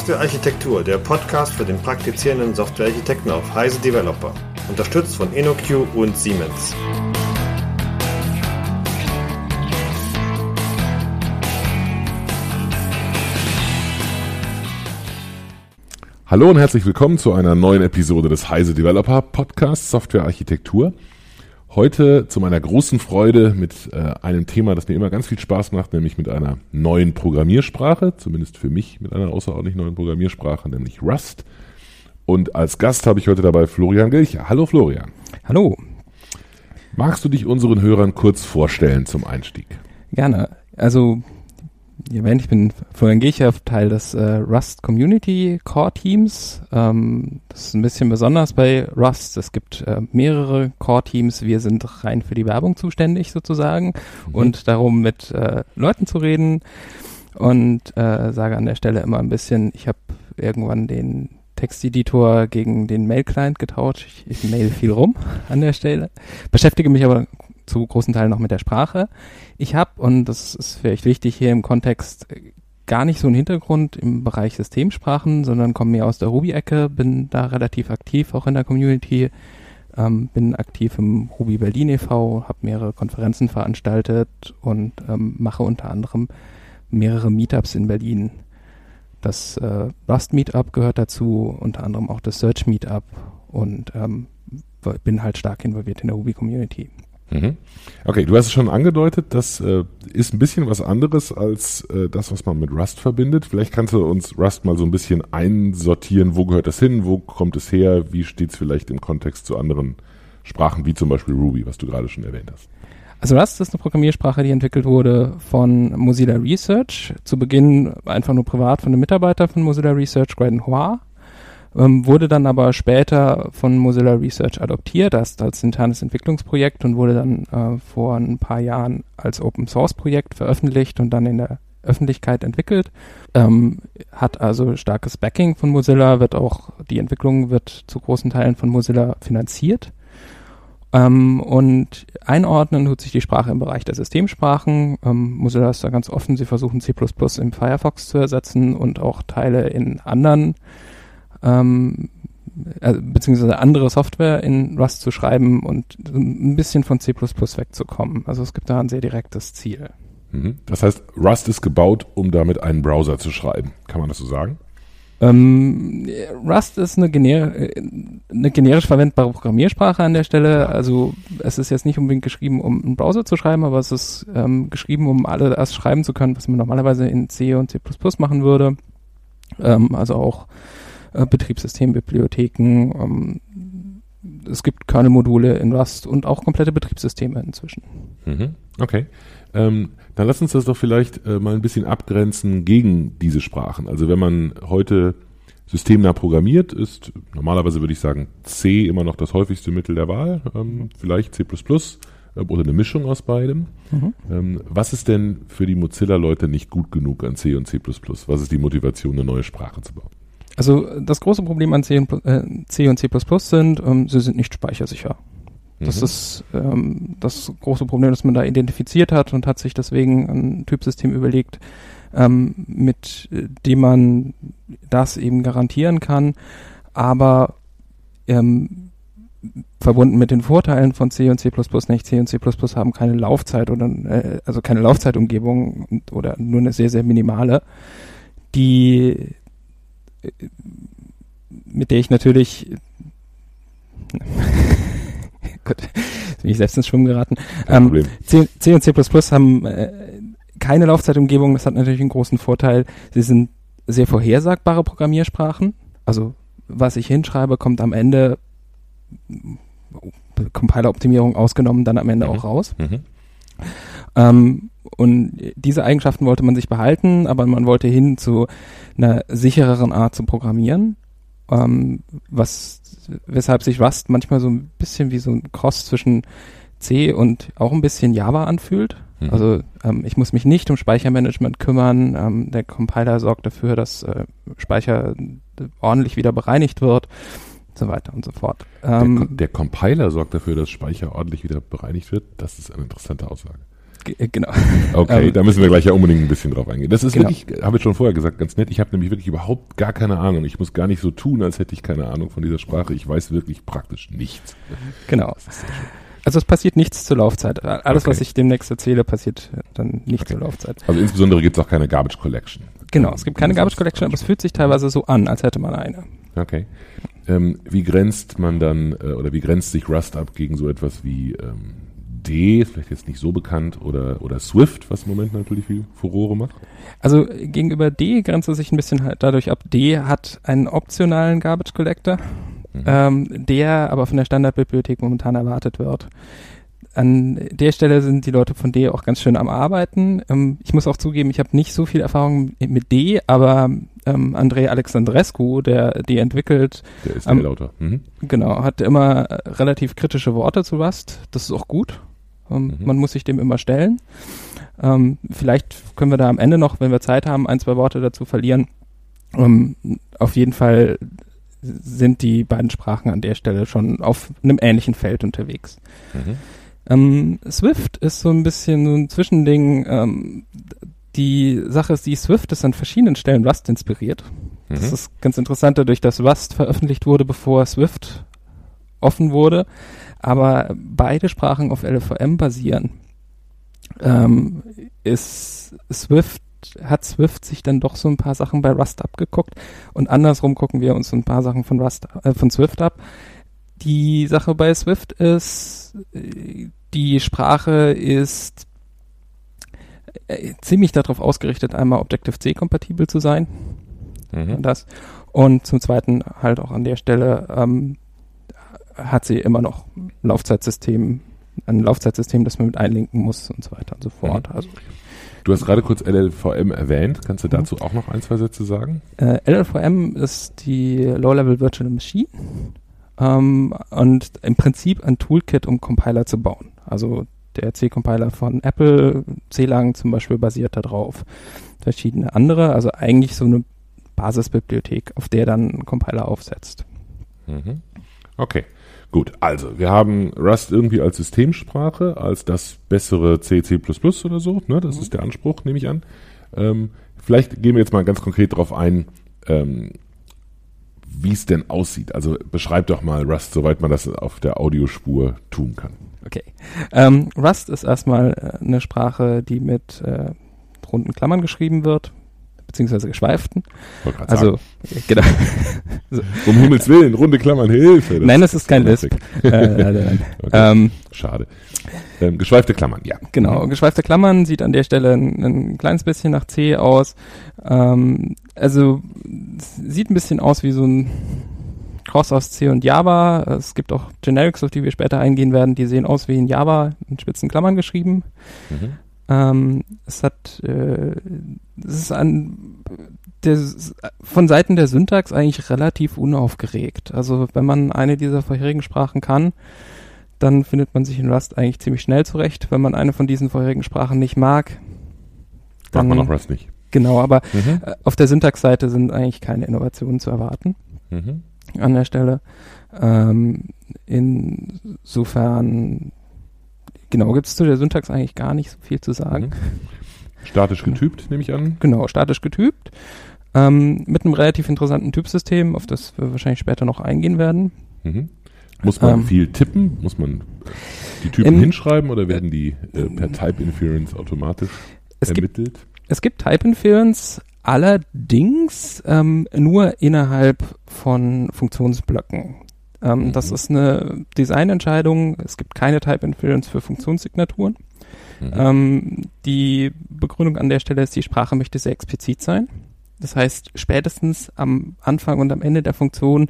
Softwarearchitektur, der Podcast für den praktizierenden Softwarearchitekten auf Heise Developer. Unterstützt von InnoQ und Siemens. Hallo und herzlich willkommen zu einer neuen Episode des Heise Developer Podcasts Softwarearchitektur. Heute zu meiner großen Freude mit äh, einem Thema, das mir immer ganz viel Spaß macht, nämlich mit einer neuen Programmiersprache, zumindest für mich mit einer außerordentlich neuen Programmiersprache, nämlich Rust. Und als Gast habe ich heute dabei Florian Gilcher. Hallo Florian. Hallo. Magst du dich unseren Hörern kurz vorstellen zum Einstieg? Gerne. Also erwähnt, ich bin Florian Gecher, Teil des äh, Rust Community Core Teams. Ähm, das ist ein bisschen besonders bei Rust. Es gibt äh, mehrere Core Teams. Wir sind rein für die Werbung zuständig sozusagen mhm. und darum mit äh, Leuten zu reden. Und äh, sage an der Stelle immer ein bisschen, ich habe irgendwann den Texteditor gegen den Mail-Client getauscht. Ich, ich mail viel rum an der Stelle. Beschäftige mich aber zu großen Teilen noch mit der Sprache. Ich habe, und das ist vielleicht wichtig hier im Kontext, gar nicht so einen Hintergrund im Bereich Systemsprachen, sondern komme mehr aus der Ruby-Ecke, bin da relativ aktiv, auch in der Community, ähm, bin aktiv im Ruby Berlin e.V., habe mehrere Konferenzen veranstaltet und ähm, mache unter anderem mehrere Meetups in Berlin. Das äh, Rust Meetup gehört dazu, unter anderem auch das Search Meetup und ähm, bin halt stark involviert in der Ruby Community. Mhm. Okay, du hast es schon angedeutet, das äh, ist ein bisschen was anderes als äh, das, was man mit Rust verbindet. Vielleicht kannst du uns Rust mal so ein bisschen einsortieren, wo gehört das hin, wo kommt es her, wie steht es vielleicht im Kontext zu anderen Sprachen, wie zum Beispiel Ruby, was du gerade schon erwähnt hast. Also Rust ist eine Programmiersprache, die entwickelt wurde von Mozilla Research. Zu Beginn einfach nur privat von einem Mitarbeiter von Mozilla Research, Graydon Hoa ähm, wurde dann aber später von Mozilla Research adoptiert als, als internes Entwicklungsprojekt und wurde dann äh, vor ein paar Jahren als Open Source Projekt veröffentlicht und dann in der Öffentlichkeit entwickelt. Ähm, hat also starkes Backing von Mozilla, wird auch, die Entwicklung wird zu großen Teilen von Mozilla finanziert. Ähm, und einordnen tut sich die Sprache im Bereich der Systemsprachen. Ähm, Mozilla ist da ganz offen, sie versuchen C++ im Firefox zu ersetzen und auch Teile in anderen ähm, äh, beziehungsweise andere Software in Rust zu schreiben und ein bisschen von C++ wegzukommen. Also es gibt da ein sehr direktes Ziel. Mhm. Das heißt, Rust ist gebaut, um damit einen Browser zu schreiben. Kann man das so sagen? Ähm, Rust ist eine, gener eine generisch verwendbare Programmiersprache an der Stelle. Also es ist jetzt nicht unbedingt geschrieben, um einen Browser zu schreiben, aber es ist ähm, geschrieben, um alle das schreiben zu können, was man normalerweise in C und C++ machen würde. Ähm, also auch äh, Betriebssystembibliotheken. Ähm, es gibt Kernel-Module in Rust und auch komplette Betriebssysteme inzwischen. Mhm. Okay. Ähm, dann lass uns das doch vielleicht äh, mal ein bisschen abgrenzen gegen diese Sprachen. Also wenn man heute systemnah programmiert, ist normalerweise würde ich sagen C immer noch das häufigste Mittel der Wahl, ähm, vielleicht C++ äh, oder eine Mischung aus beidem. Mhm. Ähm, was ist denn für die Mozilla-Leute nicht gut genug an C und C++? Was ist die Motivation, eine neue Sprache zu bauen? Also das große Problem an C und, äh, C, und C++ sind, ähm, sie sind nicht speichersicher. Das mhm. ist ähm, das große Problem, das man da identifiziert hat und hat sich deswegen ein Typsystem überlegt, ähm, mit dem man das eben garantieren kann, aber ähm, verbunden mit den Vorteilen von C und C++ nicht. C und C++ haben keine Laufzeit oder äh, also keine Laufzeitumgebung oder nur eine sehr sehr minimale, die mit der ich natürlich Gut, bin ich selbst ins Schwimmen geraten. Ähm, C, C, und C++ haben äh, keine Laufzeitumgebung, das hat natürlich einen großen Vorteil. Sie sind sehr vorhersagbare Programmiersprachen. Also was ich hinschreibe, kommt am Ende Compiler-Optimierung ausgenommen, dann am Ende mhm. auch raus. Mhm. Ähm, und diese Eigenschaften wollte man sich behalten, aber man wollte hin zu einer sichereren Art zu programmieren, ähm, was, weshalb sich Rust manchmal so ein bisschen wie so ein Cross zwischen C und auch ein bisschen Java anfühlt. Mhm. Also ähm, ich muss mich nicht um Speichermanagement kümmern. Ähm, der Compiler sorgt dafür, dass äh, Speicher ordentlich wieder bereinigt wird so weiter und so fort. Ähm, der, der, Compiler sorgt dafür, dass Speicher ordentlich wieder bereinigt wird. Das ist eine interessante Aussage. G genau. Okay, Ähm, da müssen wir gleich ja unbedingt ein bisschen drauf eingehen. Das ist Genau. wirklich, habe ich schon vorher gesagt, ganz nett. Ich habe nämlich wirklich überhaupt gar keine Ahnung. Ich muss gar nicht so tun, als hätte ich keine Ahnung von dieser Sprache. Ich weiß wirklich praktisch nichts. Genau. Also es passiert nichts zur Laufzeit. Alles, Okay. was ich demnächst erzähle, passiert dann nicht zur Laufzeit. Also insbesondere gibt es auch keine Garbage Collection. Genau, es gibt keine Garbage Collection, aber es fühlt sich teilweise so an, als hätte man eine. Okay. Ähm, wie grenzt man dann, äh, oder wie grenzt sich Rust ab gegen so etwas wie ähm, D, ist vielleicht jetzt nicht so bekannt, oder, oder Swift, was im Moment natürlich viel Furore macht? Also gegenüber D grenzt es sich ein bisschen halt dadurch ab. D hat einen optionalen Garbage Collector, Mhm. ähm, der aber von der Standardbibliothek momentan erwartet wird. An der Stelle sind die Leute von D auch ganz schön am Arbeiten. Ähm, ich muss auch zugeben, ich habe nicht so viel Erfahrung mit D, aber ähm, Andrei Alexandrescu, der D entwickelt, Der ist der lauter. Mhm. genau, hat immer relativ kritische Worte zu Rust. Das ist auch gut. Ähm, Mhm. Man muss sich dem immer stellen. Ähm, vielleicht können wir da am Ende noch, wenn wir Zeit haben, ein, zwei Worte dazu verlieren. Ähm, auf jeden Fall sind die beiden Sprachen an der Stelle schon auf einem ähnlichen Feld unterwegs. Mhm. Ähm, Swift ist so ein bisschen so ein Zwischending. Ähm, die Sache ist, die Swift ist an verschiedenen Stellen Rust inspiriert. Das Mhm. ist ganz interessant, dadurch, dass Rust veröffentlicht wurde, bevor Swift offen wurde, aber beide Sprachen auf LVM basieren. Ähm, ist Swift, hat Swift sich dann doch so ein paar Sachen bei Rust abgeguckt und andersrum gucken wir uns so ein paar Sachen von Rust, äh, von Swift ab. Die Sache bei Swift ist, äh, die Sprache ist äh, ziemlich darauf ausgerichtet, einmal Objective-C kompatibel zu sein Mhm. das. Und zum Zweiten halt auch an der Stelle ähm, hat sie immer noch ein Laufzeitsystem, ein Laufzeitsystem, das man mit einlinken muss und so weiter und so fort. Also Du hast gerade kurz LLVM erwähnt. Kannst du Mhm. dazu auch noch ein, zwei Sätze sagen? äh, LLVM ist die Low-Level Virtual Machine ähm, und im Prinzip ein Toolkit, um Compiler zu bauen. Also der C-Compiler von Apple, C-Lang zum Beispiel, basiert darauf. Verschiedene andere, also eigentlich so eine Basisbibliothek, auf der dann ein Compiler aufsetzt. Mhm. Okay, gut. Also, wir haben Rust irgendwie als Systemsprache, als das bessere C, C++ oder so. Ne? Das ist der Anspruch, nehme ich an. Ähm, vielleicht gehen wir jetzt mal ganz konkret darauf ein, ähm, wie es denn aussieht. Also beschreib doch mal Rust, soweit man das auf der Audiospur tun kann. Okay. Ähm, Rust ist erstmal äh, eine Sprache, die mit äh, runden Klammern geschrieben wird, beziehungsweise geschweiften. Also, sagen. genau. um Himmels Willen, runde Klammern, Hilfe. Das Nein, das ist kein Grammatik. Lisp. äh. Okay. Ähm, Schade. Ähm, geschweifte Klammern, ja. genau. Geschweifte Klammern sieht an der Stelle ein, ein kleines bisschen nach C aus. Ähm, also sieht ein bisschen aus wie so ein Cross aus C und Java. Es gibt auch Generics, auf die wir später eingehen werden, die sehen aus wie in Java in spitzen Klammern geschrieben. Mhm. Ähm, es hat, äh, es ist an, der, von Seiten der Syntax eigentlich relativ unaufgeregt. Also wenn man eine dieser vorherigen Sprachen kann, dann findet man sich in Rust eigentlich ziemlich schnell zurecht. Wenn man eine von diesen vorherigen Sprachen nicht mag, dann man auch Rust nicht. genau, aber Mhm. äh, auf der Syntaxseite sind eigentlich keine Innovationen zu erwarten Mhm. an der Stelle. Ähm, insofern, genau, gibt es zu der Syntax eigentlich gar nicht so viel zu sagen. Mhm. Statisch getypt, nehme ich an. Genau, statisch getypt. Ähm, mit einem relativ interessanten Typsystem, auf das wir wahrscheinlich später noch eingehen werden. Mhm. Muss man Ähm, viel tippen? Muss man die Typen Im- hinschreiben oder werden die äh, per Type Inference automatisch Es gibt, ermittelt? es gibt Type Inference, allerdings ähm, nur innerhalb von Funktionsblöcken. Ähm, Mhm. Das ist eine Designentscheidung. Es gibt keine Type Inference für Funktionssignaturen. Mhm. Ähm, die Begründung an der Stelle ist, die Sprache möchte sehr explizit sein. Das heißt, spätestens am Anfang und am Ende der Funktion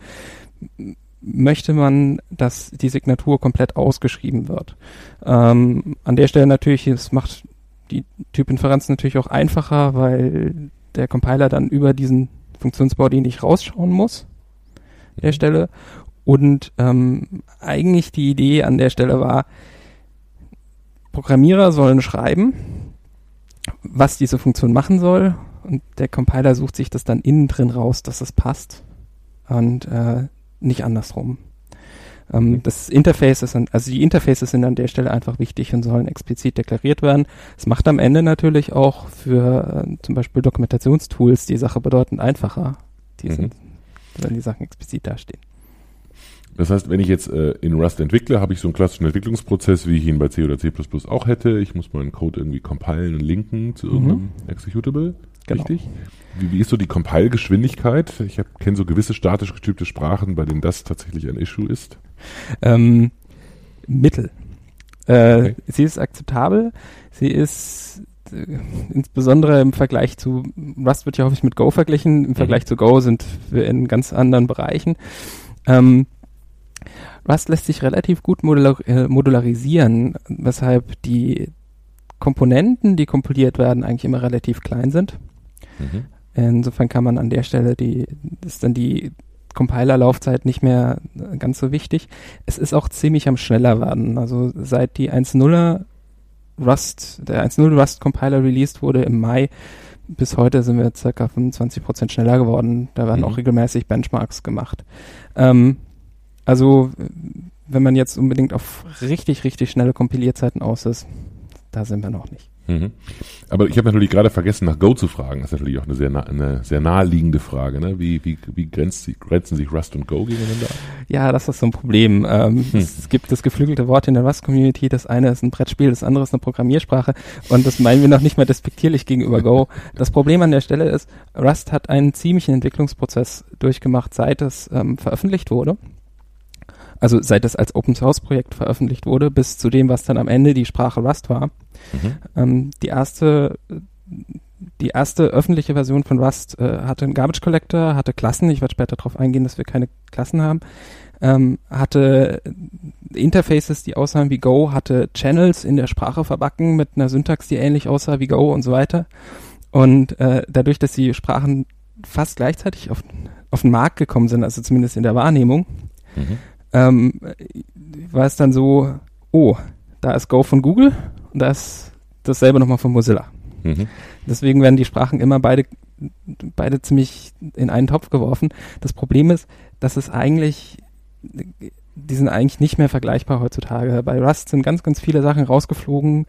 möchte man, dass die Signatur komplett ausgeschrieben wird. Ähm, an der Stelle natürlich, es macht die Typinferenz natürlich auch einfacher, weil der Compiler dann über diesen Funktionsbody nicht rausschauen muss, der Mhm. Stelle. Und ähm, eigentlich die Idee an der Stelle war, Programmierer sollen schreiben, was diese Funktion machen soll und der Compiler sucht sich das dann innen drin raus, dass es passt und äh, nicht andersrum. Ähm. Das Interface ist, also die Interfaces sind an der Stelle einfach wichtig und sollen explizit deklariert werden. Es macht am Ende natürlich auch für äh, zum Beispiel Dokumentationstools die Sache bedeutend einfacher, die mhm. sind, wenn die Sachen explizit dastehen. Das heißt, wenn ich jetzt äh, in Rust entwickle, habe ich so einen klassischen Entwicklungsprozess, wie ich ihn bei C oder C++ auch hätte. Ich muss meinen Code irgendwie compilen und linken zu irgendeinem mhm. Executable. Genau. Richtig? Wie, wie ist so die Compile-Geschwindigkeit? Ich kenne so gewisse statisch getypte Sprachen, bei denen das tatsächlich ein Issue ist. Ähm, mittel. Äh, okay. Sie ist akzeptabel. Sie ist äh, insbesondere im Vergleich zu Rust wird ja häufig mit Go verglichen. Im mhm. Vergleich zu Go sind wir in ganz anderen Bereichen. Ähm, Rust lässt sich relativ gut modular, äh, modularisieren, weshalb die Komponenten, die kompiliert werden, eigentlich immer relativ klein sind. Mhm. Insofern kann man an der Stelle die, ist dann die Compiler-Laufzeit nicht mehr ganz so wichtig. Es ist auch ziemlich am schneller werden. Also seit die 1.0er Rust, der 1.0 Rust Compiler released wurde im Mai, bis heute sind wir circa 25 Prozent schneller geworden. Da werden mhm. auch regelmäßig Benchmarks gemacht. Ähm, also, wenn man jetzt unbedingt auf richtig, richtig schnelle Kompilierzeiten aus ist, da sind wir noch nicht. Mhm. Aber ich habe natürlich gerade vergessen, nach Go zu fragen. Das ist natürlich auch eine sehr, nah, eine sehr naheliegende Frage. Ne? Wie, wie, wie grenzt, grenzen sich Rust und Go gegeneinander? Ja, das ist so ein Problem. Ähm, hm. Es gibt das geflügelte Wort in der Rust-Community. Das eine ist ein Brettspiel, das andere ist eine Programmiersprache. Und das meinen wir noch nicht mal despektierlich gegenüber Go. Das Problem an der Stelle ist, Rust hat einen ziemlichen Entwicklungsprozess durchgemacht, seit es ähm, veröffentlicht wurde also seit es als Open Source Projekt veröffentlicht wurde, bis zu dem, was dann am Ende die Sprache Rust war. Mhm. Ähm, die erste die erste öffentliche Version von Rust äh, hatte einen Garbage Collector, hatte Klassen, ich werde später darauf eingehen, dass wir keine Klassen haben, ähm, hatte Interfaces, die aussahen wie Go, hatte Channels in der Sprache verbacken mit einer Syntax, die ähnlich aussah wie Go und so weiter. Und äh, dadurch, dass die Sprachen fast gleichzeitig auf, auf den Markt gekommen sind, also zumindest in der Wahrnehmung, mhm ähm, war es dann so, oh, da ist Go von Google und da ist dasselbe nochmal von Mozilla. Mhm. Deswegen werden die Sprachen immer beide, beide ziemlich in einen Topf geworfen. Das Problem ist, dass es eigentlich, die sind eigentlich nicht mehr vergleichbar heutzutage. Bei Rust sind ganz, ganz viele Sachen rausgeflogen,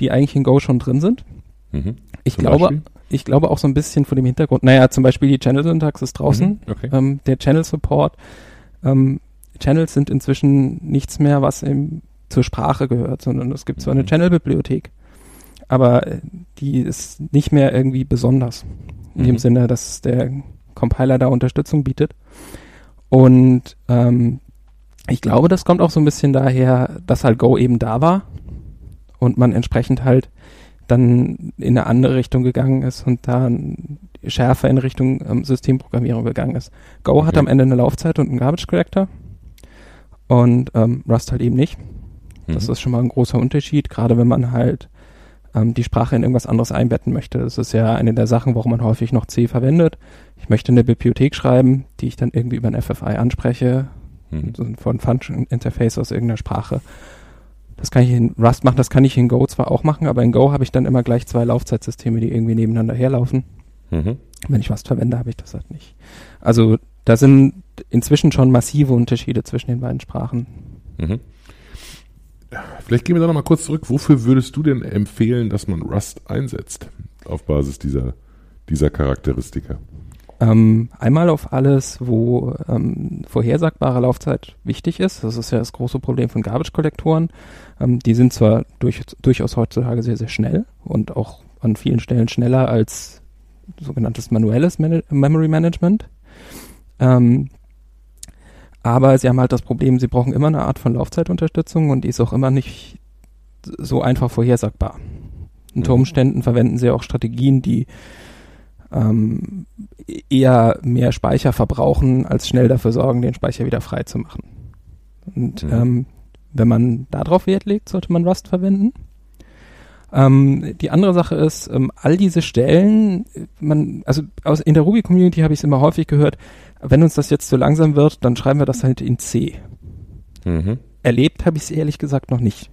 die eigentlich in Go schon drin sind. Mhm. Ich zum glaube, Beispiel? ich glaube auch so ein bisschen vor dem Hintergrund. Naja, zum Beispiel die Channel-Syntax ist draußen. Mhm. Okay. Ähm, der Channel-Support ähm, Channels sind inzwischen nichts mehr, was im, zur Sprache gehört, sondern es gibt zwar eine mhm. Channel-Bibliothek, aber äh, die ist nicht mehr irgendwie besonders. In mhm. dem Sinne, dass der Compiler da Unterstützung bietet. Und ähm, ich glaube, das kommt auch so ein bisschen daher, dass halt Go eben da war und man entsprechend halt dann in eine andere Richtung gegangen ist und da schärfer in Richtung ähm, Systemprogrammierung gegangen ist. Go okay. hat am Ende eine Laufzeit und einen Garbage Collector und ähm, Rust halt eben nicht. Das mhm. ist schon mal ein großer Unterschied, gerade wenn man halt ähm, die Sprache in irgendwas anderes einbetten möchte. Das ist ja eine der Sachen, warum man häufig noch C verwendet. Ich möchte eine Bibliothek schreiben, die ich dann irgendwie über ein FFI anspreche, mhm. so von Function Interface aus irgendeiner Sprache. Das kann ich in Rust machen, das kann ich in Go zwar auch machen, aber in Go habe ich dann immer gleich zwei Laufzeitsysteme, die irgendwie nebeneinander herlaufen. Mhm. Wenn ich Rust verwende, habe ich das halt nicht. Also da sind inzwischen schon massive Unterschiede zwischen den beiden Sprachen. Mhm. Vielleicht gehen wir da nochmal kurz zurück. Wofür würdest du denn empfehlen, dass man Rust einsetzt auf Basis dieser, dieser Charakteristika? Ähm, einmal auf alles, wo ähm, vorhersagbare Laufzeit wichtig ist. Das ist ja das große Problem von Garbage-Kollektoren. Ähm, die sind zwar durch, durchaus heutzutage sehr, sehr schnell und auch an vielen Stellen schneller als sogenanntes manuelles Man Memory Management. Ähm, aber sie haben halt das Problem, sie brauchen immer eine Art von Laufzeitunterstützung und die ist auch immer nicht so einfach vorhersagbar. Unter mhm. Umständen verwenden sie auch Strategien, die ähm, eher mehr Speicher verbrauchen, als schnell dafür sorgen, den Speicher wieder frei zu machen. Und mhm. ähm, wenn man darauf Wert legt, sollte man Rust verwenden. Ähm, die andere Sache ist, ähm, all diese Stellen, man, also aus, in der Ruby-Community habe ich es immer häufig gehört, wenn uns das jetzt zu langsam wird, dann schreiben wir das halt in C. Mhm. Erlebt habe ich es ehrlich gesagt noch nicht.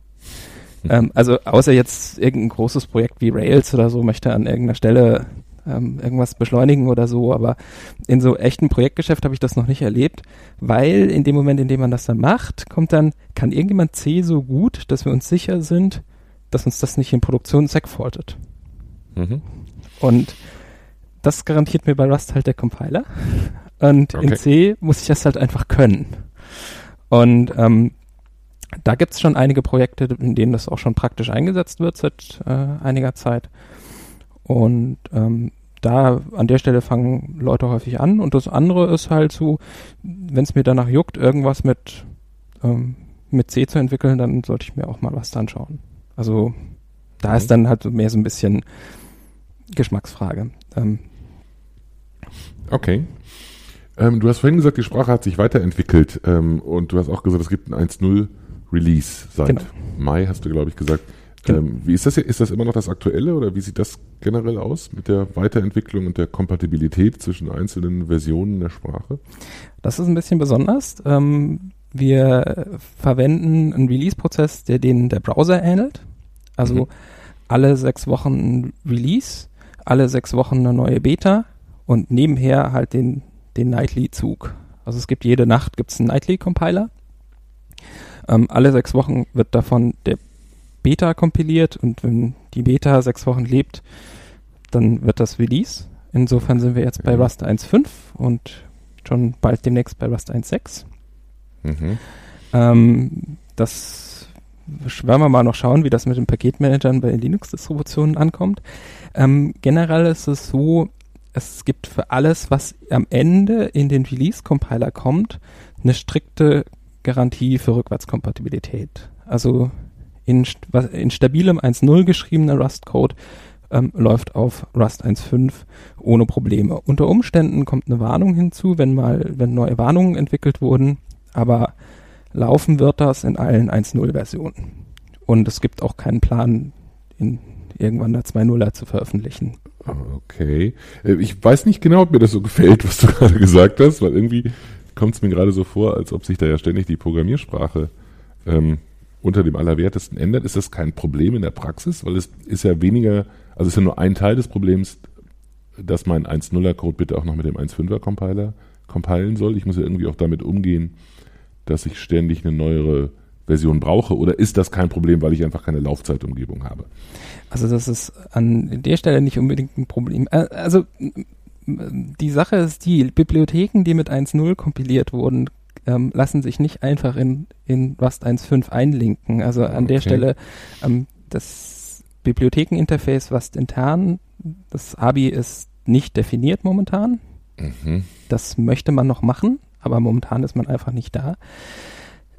Mhm. Ähm, also außer jetzt irgendein großes Projekt wie Rails oder so möchte an irgendeiner Stelle ähm, irgendwas beschleunigen oder so, aber in so echten Projektgeschäft habe ich das noch nicht erlebt, weil in dem Moment, in dem man das dann macht, kommt dann, kann irgendjemand C so gut, dass wir uns sicher sind, dass uns das nicht in Produktion segfaultet. Mhm. Und das garantiert mir bei Rust halt der Compiler. Und okay. in C muss ich das halt einfach können. Und ähm, da gibt's schon einige Projekte, in denen das auch schon praktisch eingesetzt wird seit äh, einiger Zeit. Und ähm, da an der Stelle fangen Leute häufig an. Und das andere ist halt so, wenn es mir danach juckt, irgendwas mit, ähm, mit C zu entwickeln, dann sollte ich mir auch mal was anschauen. Also da mhm. ist dann halt mehr so ein bisschen Geschmacksfrage. Ähm, okay. Ähm, du hast vorhin gesagt, die Sprache hat sich weiterentwickelt ähm, und du hast auch gesagt, es gibt ein 1.0 Release seit genau. Mai, hast du, glaube ich, gesagt. Genau. Ähm, wie ist das hier? Ist das immer noch das Aktuelle oder wie sieht das generell aus mit der Weiterentwicklung und der Kompatibilität zwischen einzelnen Versionen der Sprache? Das ist ein bisschen besonders. Ähm, wir verwenden einen Release-Prozess, der den der Browser ähnelt. Also mhm. alle sechs Wochen ein Release, alle sechs Wochen eine neue Beta und nebenher halt den, den Nightly-Zug. Also es gibt jede Nacht gibt's einen Nightly-Compiler ähm, alle sechs Wochen wird davon der Beta kompiliert und wenn die Beta sechs Wochen lebt, dann wird das Release. Insofern sind wir jetzt bei Rust 1.5 und schon bald demnächst bei Rust 1.6. Mhm. Ähm, das werden wir mal noch schauen, wie das mit den Paketmanagern bei Linux-Distributionen ankommt. Ähm, generell ist es so, es gibt für alles, was am Ende in den Release-Compiler kommt, eine strikte Garantie für Rückwärtskompatibilität. Also in, in stabilem 1.0 geschriebener Rust-Code ähm, läuft auf Rust 1.5 ohne Probleme. Unter Umständen kommt eine Warnung hinzu, wenn mal, wenn neue Warnungen entwickelt wurden, aber laufen wird das in allen 1.0 Versionen. Und es gibt auch keinen Plan, in irgendwann der 2.0er zu veröffentlichen. Okay. Äh, ich weiß nicht genau, ob mir das so gefällt, was du gerade gesagt hast, weil irgendwie kommt es mir gerade so vor, als ob sich da ja ständig die Programmiersprache ähm, unter dem Allerwertesten ändert. Ist das kein Problem in der Praxis? Weil es ist ja weniger, also es ist ja nur ein Teil des Problems, dass mein 1.0er Code bitte auch noch mit dem 1.5er Compiler compilen soll. Ich muss ja irgendwie auch damit umgehen, dass ich ständig eine neuere Version brauche. Oder ist das kein Problem, weil ich einfach keine Laufzeitumgebung habe? Also das ist an der Stelle nicht unbedingt ein Problem. Äh, also die Sache ist die, Bibliotheken, die mit 1.0 kompiliert wurden, ähm, lassen sich nicht einfach in, in Rust 1.5 einlinken. Also an okay. der Stelle ähm, das Bibliothekeninterface Rust intern, das ABI ist nicht definiert momentan. Mhm. Das möchte man noch machen, aber momentan ist man einfach nicht da.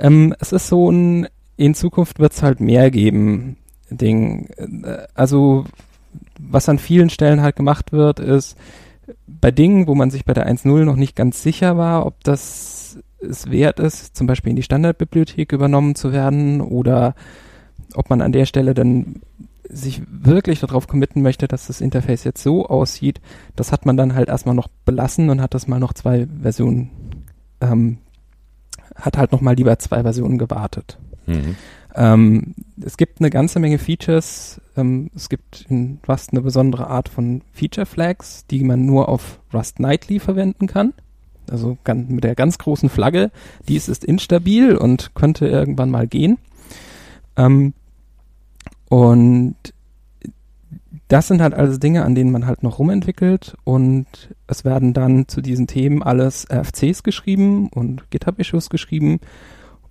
Ähm, es ist so ein, in Zukunft wird es halt mehr geben, Ding. Äh, also was an vielen Stellen halt gemacht wird, ist, bei Dingen, wo man sich bei der 1.0 noch nicht ganz sicher war, ob das es wert ist, zum Beispiel in die Standardbibliothek übernommen zu werden oder ob man an der Stelle dann sich wirklich darauf committen möchte, dass das Interface jetzt so aussieht, das hat man dann halt erstmal noch belassen und hat das mal noch zwei Versionen, ähm, hat halt noch mal lieber zwei Versionen gewartet. Mhm. Ähm, es gibt eine ganze Menge Features. Ähm, es gibt in Rust eine besondere Art von Feature Flags, die man nur auf Rust Nightly verwenden kann. Also mit der ganz großen Flagge. Dies ist instabil und könnte irgendwann mal gehen. Ähm, und das sind halt alles Dinge, an denen man halt noch rumentwickelt und es werden dann zu diesen Themen alles RFCs geschrieben und GitHub-Issues geschrieben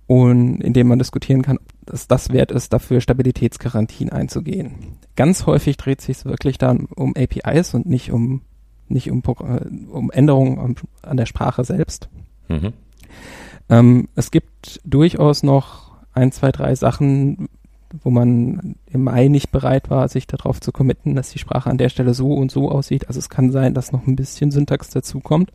und in dem man diskutieren kann, dass das wert ist, dafür Stabilitätsgarantien einzugehen. Ganz häufig dreht sich es wirklich dann um APIs und nicht um nicht um, äh, um Änderungen an der Sprache selbst. Mhm. Ähm, es gibt durchaus noch ein, zwei, drei Sachen, wo man im Mai nicht bereit war, sich darauf zu committen, dass die Sprache an der Stelle so und so aussieht. Also es kann sein, dass noch ein bisschen Syntax dazukommt.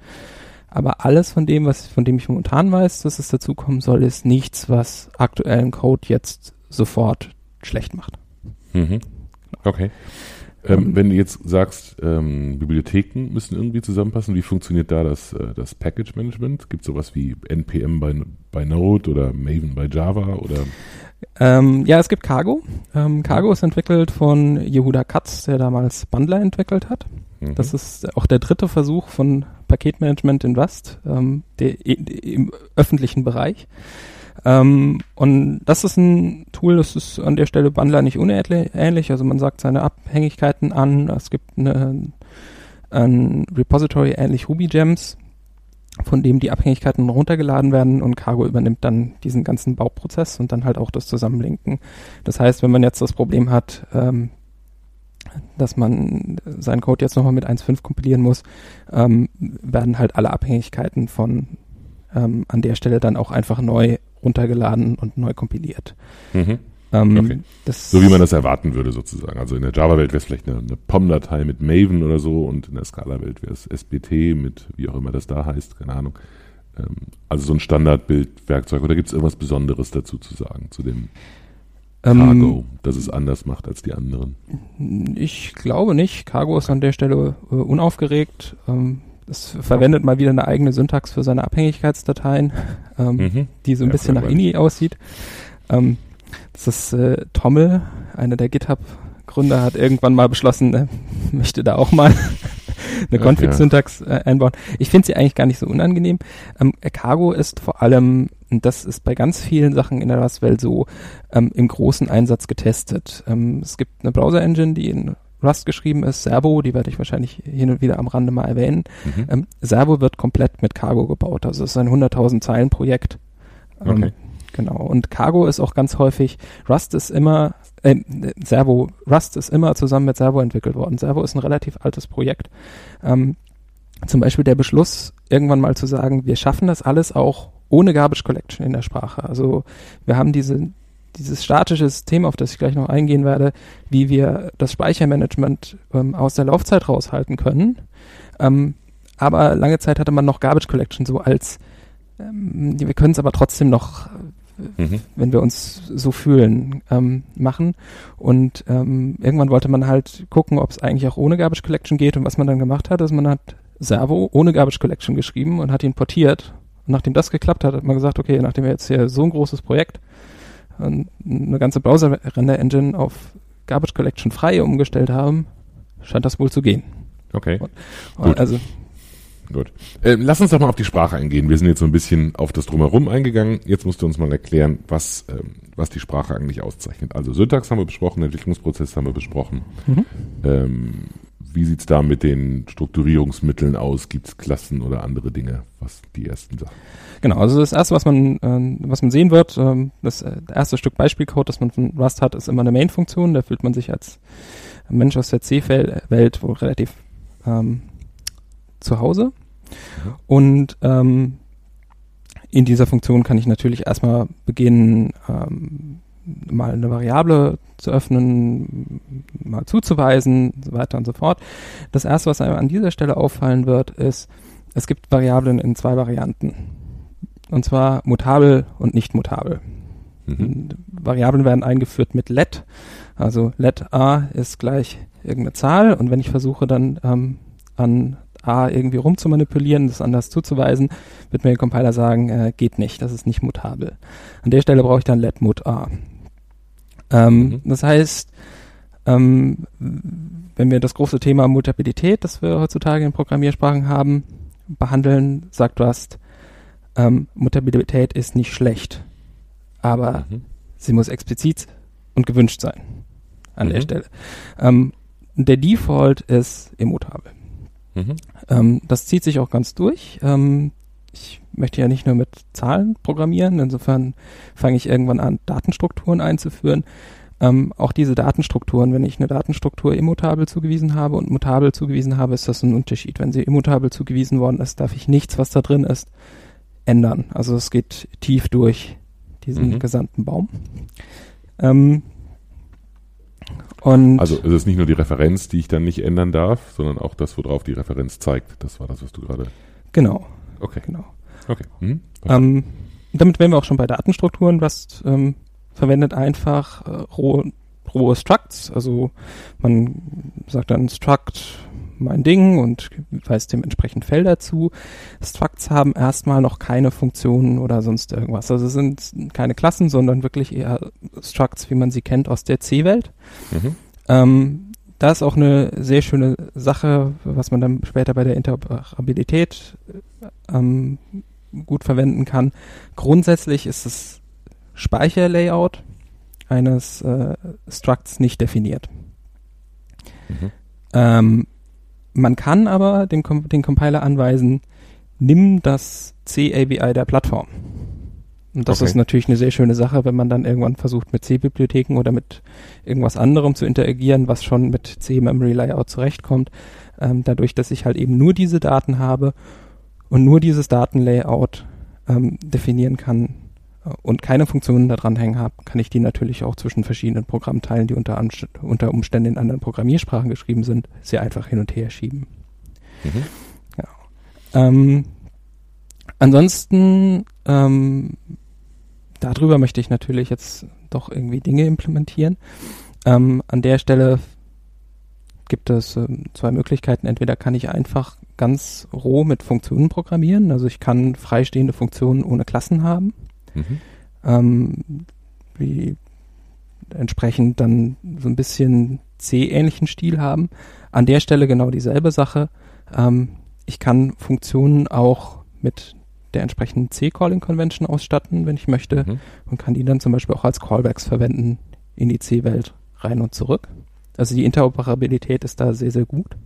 Aber alles von dem, was, von dem ich momentan weiß, dass es dazukommen soll, ist nichts, was aktuellen Code jetzt sofort schlecht macht. Mhm. Okay. Ähm, ähm, wenn du jetzt sagst, ähm, Bibliotheken müssen irgendwie zusammenpassen, wie funktioniert da das, äh, das Package Management? Gibt es sowas wie NPM bei, bei Node oder Maven bei Java oder? Ähm, ja, es gibt Cargo. Ähm, Cargo ist entwickelt von Yehuda Katz, der damals Bundler entwickelt hat. Mhm. Das ist auch der dritte Versuch von Paketmanagement in Rust ähm, der, im öffentlichen Bereich. Ähm, und das ist ein Tool, das ist an der Stelle Bundler nicht unähnlich. Also man sagt seine Abhängigkeiten an. Es gibt eine, ein Repository ähnlich Ruby Gems, von dem die Abhängigkeiten runtergeladen werden und Cargo übernimmt dann diesen ganzen Bauprozess und dann halt auch das Zusammenlinken. Das heißt, wenn man jetzt das Problem hat, ähm, dass man seinen Code jetzt nochmal mit 1.5 kompilieren muss, ähm, werden halt alle Abhängigkeiten von ähm, an der Stelle dann auch einfach neu runtergeladen und neu kompiliert. Mhm. Ähm, okay. so wie man das erwarten würde sozusagen. Also in der Java-Welt wäre es vielleicht eine, eine POM-Datei mit Maven oder so und in der Scala-Welt wäre es SBT mit wie auch immer das da heißt, keine Ahnung. Ähm, also so ein Standardbildwerkzeug oder gibt es irgendwas Besonderes dazu zu sagen, zu dem ähm, Cargo, ähm, dass es anders macht als die anderen? Ich glaube nicht. Cargo ist an der Stelle äh, unaufgeregt. Ähm, es verwendet mal wieder eine eigene Syntax für seine Abhängigkeitsdateien, ähm, mhm. die so ein ja, bisschen nach INI aussieht. Ähm, das ist äh, Tommel, einer der GitHub-Gründer, hat irgendwann mal beschlossen, er möchte da auch mal eine Config-Syntax äh, einbauen. Ich finde sie eigentlich gar nicht so unangenehm. Ähm, Cargo ist vor allem, und das ist bei ganz vielen Sachen in der Rust-Welt so, ähm, im großen Einsatz getestet. Ähm, es gibt eine Browser-Engine, die in Rust geschrieben ist, Servo, die werde ich wahrscheinlich hin und wieder am Rande mal erwähnen. Mhm. Ähm, Servo wird komplett mit Cargo gebaut. Also es ist ein 100.000 Zeilen Projekt. Ähm, okay. Genau. Und Cargo ist auch ganz häufig, Rust ist immer, äh, Servo, Rust ist immer zusammen mit Servo entwickelt worden. Servo ist ein relativ altes Projekt. Ähm, zum Beispiel der Beschluss, irgendwann mal zu sagen, wir schaffen das alles auch ohne Garbage Collection in der Sprache. Also wir haben diese, dieses statische System, auf das ich gleich noch eingehen werde, wie wir das Speichermanagement ähm, aus der Laufzeit raushalten können. Ähm, aber lange Zeit hatte man noch Garbage Collection so als, ähm, wir können es aber trotzdem noch mhm. wenn wir uns so fühlen, ähm, machen. Und ähm, irgendwann wollte man halt gucken, ob es eigentlich auch ohne Garbage Collection geht. Und was man dann gemacht hat, ist, man hat Servo ohne Garbage Collection geschrieben und hat ihn portiert. Und nachdem das geklappt hat, hat man gesagt, okay, nachdem wir jetzt hier so ein großes Projekt und eine ganze Browser-Render-Engine auf Garbage Collection frei umgestellt haben, scheint das wohl zu gehen. Okay. Und, und also Gut. Äh, lass uns doch mal auf die Sprache eingehen. Wir sind jetzt so ein bisschen auf das Drumherum eingegangen. Jetzt musst du uns mal erklären, was, ähm, was die Sprache eigentlich auszeichnet. Also Syntax haben wir besprochen, Entwicklungsprozess haben wir besprochen. Mhm. Ähm, wie sieht's da mit den Strukturierungsmitteln aus? Gibt's Klassen oder andere Dinge? Was die ersten Sachen? Genau, also das erste, was man, äh, was man sehen wird, äh, das äh, erste Stück Beispielcode, das man von Rust hat, ist immer eine Main-Funktion. Da fühlt man sich als Mensch aus der C-Welt wohl relativ ähm, zu Hause. Mhm. Und ähm, in dieser Funktion kann ich natürlich erstmal beginnen, ähm, mal eine Variable zu öffnen, mal zuzuweisen, so weiter und so fort. Das erste, was einem an dieser Stelle auffallen wird, ist, es gibt Variablen in zwei Varianten. Und zwar mutabel und nicht mutabel. Mhm. Variablen werden eingeführt mit let. Also let a ist gleich irgendeine Zahl und wenn ich versuche dann ähm, an A irgendwie rumzumanipulieren, das anders zuzuweisen, wird mir der Compiler sagen, äh, geht nicht, das ist nicht mutabel. An der Stelle brauche ich dann let mut A. Ähm, mhm. Das heißt, ähm, wenn wir das große Thema Mutabilität, das wir heutzutage in Programmiersprachen haben, behandeln, sagt Rust, ähm, Mutabilität ist nicht schlecht, aber mhm. sie muss explizit und gewünscht sein an mhm. der Stelle. Ähm, der Default ist immutabel. Mhm. Ähm, das zieht sich auch ganz durch. Ähm, ich möchte ja nicht nur mit Zahlen programmieren, insofern fange ich irgendwann an, Datenstrukturen einzuführen. Ähm, auch diese Datenstrukturen, wenn ich eine Datenstruktur immutabel zugewiesen habe und mutabel zugewiesen habe, ist das ein Unterschied. Wenn sie immutabel zugewiesen worden ist, darf ich nichts, was da drin ist, ändern. Also es geht tief durch diesen mhm. gesamten Baum. Ähm, und also es ist nicht nur die Referenz, die ich dann nicht ändern darf, sondern auch das, worauf die Referenz zeigt. Das war das, was du gerade. Genau. Okay. Genau. Okay. Mhm. Ähm, damit wären wir auch schon bei Datenstrukturen. Was ähm, verwendet einfach äh, rohe, rohe Structs. Also man sagt dann Struct mein Ding und weist dementsprechend Felder zu. Structs haben erstmal noch keine Funktionen oder sonst irgendwas. Also es sind keine Klassen, sondern wirklich eher Structs, wie man sie kennt aus der C-Welt. Mhm. Ähm, da ist auch eine sehr schöne Sache, was man dann später bei der Interoperabilität ähm, gut verwenden kann. Grundsätzlich ist das Speicherlayout eines äh, Structs nicht definiert. Mhm. Ähm, man kann aber den, den Compiler anweisen, nimm das C-ABI der Plattform. Und das okay. ist natürlich eine sehr schöne Sache, wenn man dann irgendwann versucht, mit C-Bibliotheken oder mit irgendwas anderem zu interagieren, was schon mit C-Memory Layout zurechtkommt. Ähm, dadurch, dass ich halt eben nur diese Daten habe und nur dieses Datenlayout ähm, definieren kann und keine Funktionen da dran hängen habe, kann ich die natürlich auch zwischen verschiedenen Programmteilen, die unter, unter Umständen in anderen Programmiersprachen geschrieben sind, sehr einfach hin und her schieben. Mhm. Ja. Ähm, ansonsten ähm, darüber möchte ich natürlich jetzt doch irgendwie Dinge implementieren. Ähm, an der Stelle gibt es ähm, zwei Möglichkeiten. Entweder kann ich einfach ganz roh mit Funktionen programmieren, also ich kann freistehende Funktionen ohne Klassen haben, mhm. ähm, wie entsprechend dann so ein bisschen C-ähnlichen Stil haben. An der Stelle genau dieselbe Sache. Ähm, ich kann Funktionen auch mit der entsprechenden C-Calling-Convention ausstatten, wenn ich möchte, mhm. und kann die dann zum Beispiel auch als Callbacks verwenden in die C-Welt rein und zurück. Also die Interoperabilität ist da sehr, sehr gut.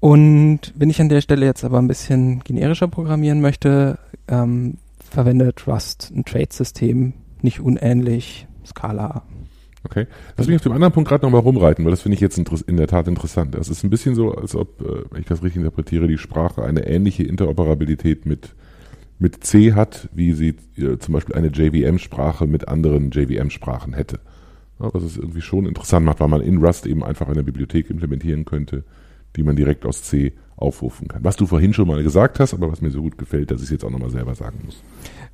Und wenn ich an der Stelle jetzt aber ein bisschen generischer programmieren möchte, ähm, verwendet Rust ein Trade-System nicht unähnlich Scala Okay. Lass mich auf dem anderen Punkt gerade nochmal rumreiten, weil das finde ich jetzt in der Tat interessant. Es ist ein bisschen so, als ob, äh, wenn ich das richtig interpretiere, die Sprache eine ähnliche Interoperabilität mit, mit C hat, wie sie äh, zum Beispiel eine JVM-Sprache mit anderen JVM-Sprachen hätte. Was es irgendwie schon interessant macht, weil man in Rust eben einfach eine Bibliothek implementieren könnte, die man direkt aus C aufrufen kann. Was du vorhin schon mal gesagt hast, aber was mir so gut gefällt, dass ich es jetzt auch nochmal selber sagen muss.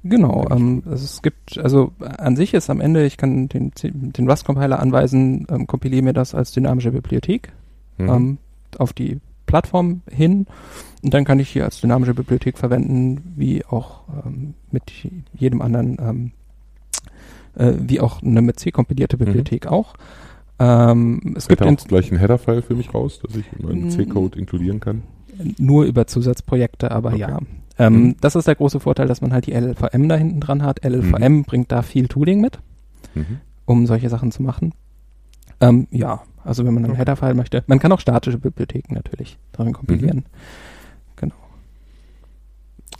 Genau, ähm, also es gibt, also an sich ist am Ende, ich kann den, den Rust-Compiler anweisen, ähm, kompiliere mir das als dynamische Bibliothek mhm. ähm, auf die Plattform hin und dann kann ich hier als dynamische Bibliothek verwenden, wie auch ähm, mit jedem anderen, ähm, äh, wie auch eine mit C kompilierte mhm. Bibliothek mhm. auch. Ähm, es gibt auch gleich einen Header-File für mich raus, dass ich meinen C-Code inkludieren kann? Nur über Zusatzprojekte, aber okay. ja. Ähm, mhm. Das ist der große Vorteil, dass man halt die LLVM da hinten dran hat. LLVM mhm. bringt da viel Tooling mit, mhm. um solche Sachen zu machen. Ähm, ja, also wenn man einen Header-File möchte. Man kann auch statische Bibliotheken natürlich darin kompilieren. Mhm. Genau.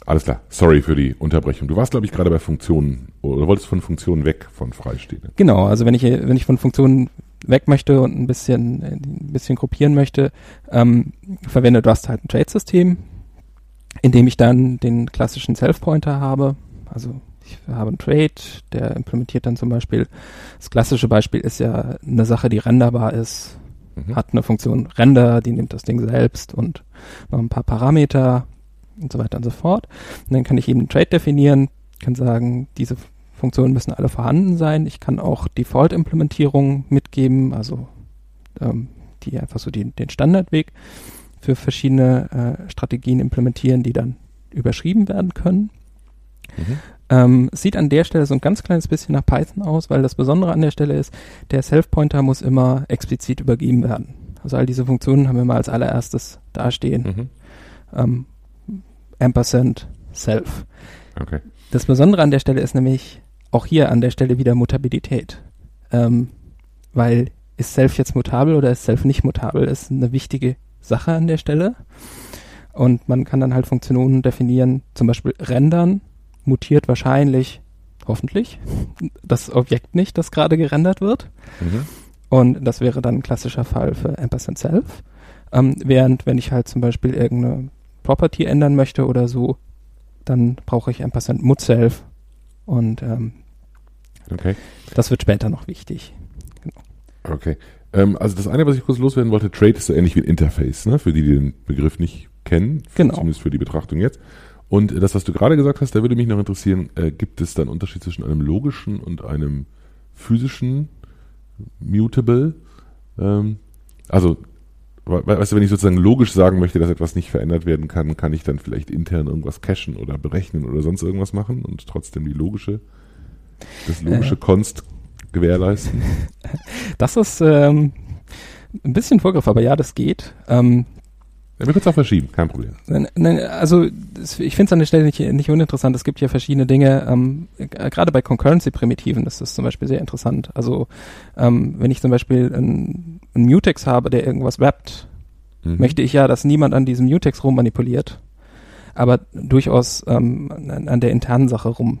Alles klar. Sorry für die Unterbrechung. Du warst, glaube ich, gerade bei Funktionen oder wolltest von Funktionen weg von Freistehenden. Genau, also wenn ich, wenn ich von Funktionen weg möchte und ein bisschen, ein bisschen gruppieren möchte, ähm, verwendet Rust halt ein Trade-System indem ich dann den klassischen Self-Pointer habe. Also ich habe einen Trade, der implementiert dann zum Beispiel, das klassische Beispiel ist ja eine Sache, die renderbar ist, mhm. hat eine Funktion Render, die nimmt das Ding selbst und noch ein paar Parameter und so weiter und so fort. Und dann kann ich eben einen Trade definieren, kann sagen, diese Funktionen müssen alle vorhanden sein. Ich kann auch Default-Implementierungen mitgeben, also ähm, die einfach so die, den Standardweg für verschiedene äh, Strategien implementieren, die dann überschrieben werden können. Mhm. Ähm, sieht an der Stelle so ein ganz kleines bisschen nach Python aus, weil das Besondere an der Stelle ist, der Self-Pointer muss immer explizit übergeben werden. Also all diese Funktionen haben wir mal als allererstes dastehen. Mhm. Ähm, Ampersand Self. Okay. Das Besondere an der Stelle ist nämlich auch hier an der Stelle wieder Mutabilität. Ähm, weil ist Self jetzt mutabel oder ist Self nicht mutabel, ist eine wichtige Sache an der Stelle. Und man kann dann halt Funktionen definieren, zum Beispiel rendern, mutiert wahrscheinlich, hoffentlich, das Objekt nicht, das gerade gerendert wird. Mhm. Und das wäre dann ein klassischer Fall für Ampersand Self. Ähm, während, wenn ich halt zum Beispiel irgendeine Property ändern möchte oder so, dann brauche ich Ampersand Mut Self. Und ähm, okay. das wird später noch wichtig. Genau. Okay. Ähm, also das eine, was ich kurz loswerden wollte, Trade ist so ähnlich wie ein Interface, ne? für die, die den Begriff nicht kennen, genau. zumindest für die Betrachtung jetzt. Und das, was du gerade gesagt hast, da würde mich noch interessieren, äh, gibt es da einen Unterschied zwischen einem logischen und einem physischen Mutable? Ähm, also, weißt du, wenn ich sozusagen logisch sagen möchte, dass etwas nicht verändert werden kann, kann ich dann vielleicht intern irgendwas cachen oder berechnen oder sonst irgendwas machen und trotzdem die logische, das logische äh. Konst gewährleisten? Das ist, ähm, ein bisschen Vorgriff, aber ja, das geht. Ähm, ja, wir können es auch verschieben, kein Problem. Also ich finde es an der Stelle nicht, nicht uninteressant. Es gibt ja verschiedene Dinge, ähm, gerade bei Concurrency-Primitiven ist das zum Beispiel sehr interessant. Also ähm, wenn ich zum Beispiel einen Mutex habe, der irgendwas wrapt, mhm. möchte ich ja, dass niemand an diesem Mutex rum manipuliert, aber durchaus ähm, an, an der internen Sache rum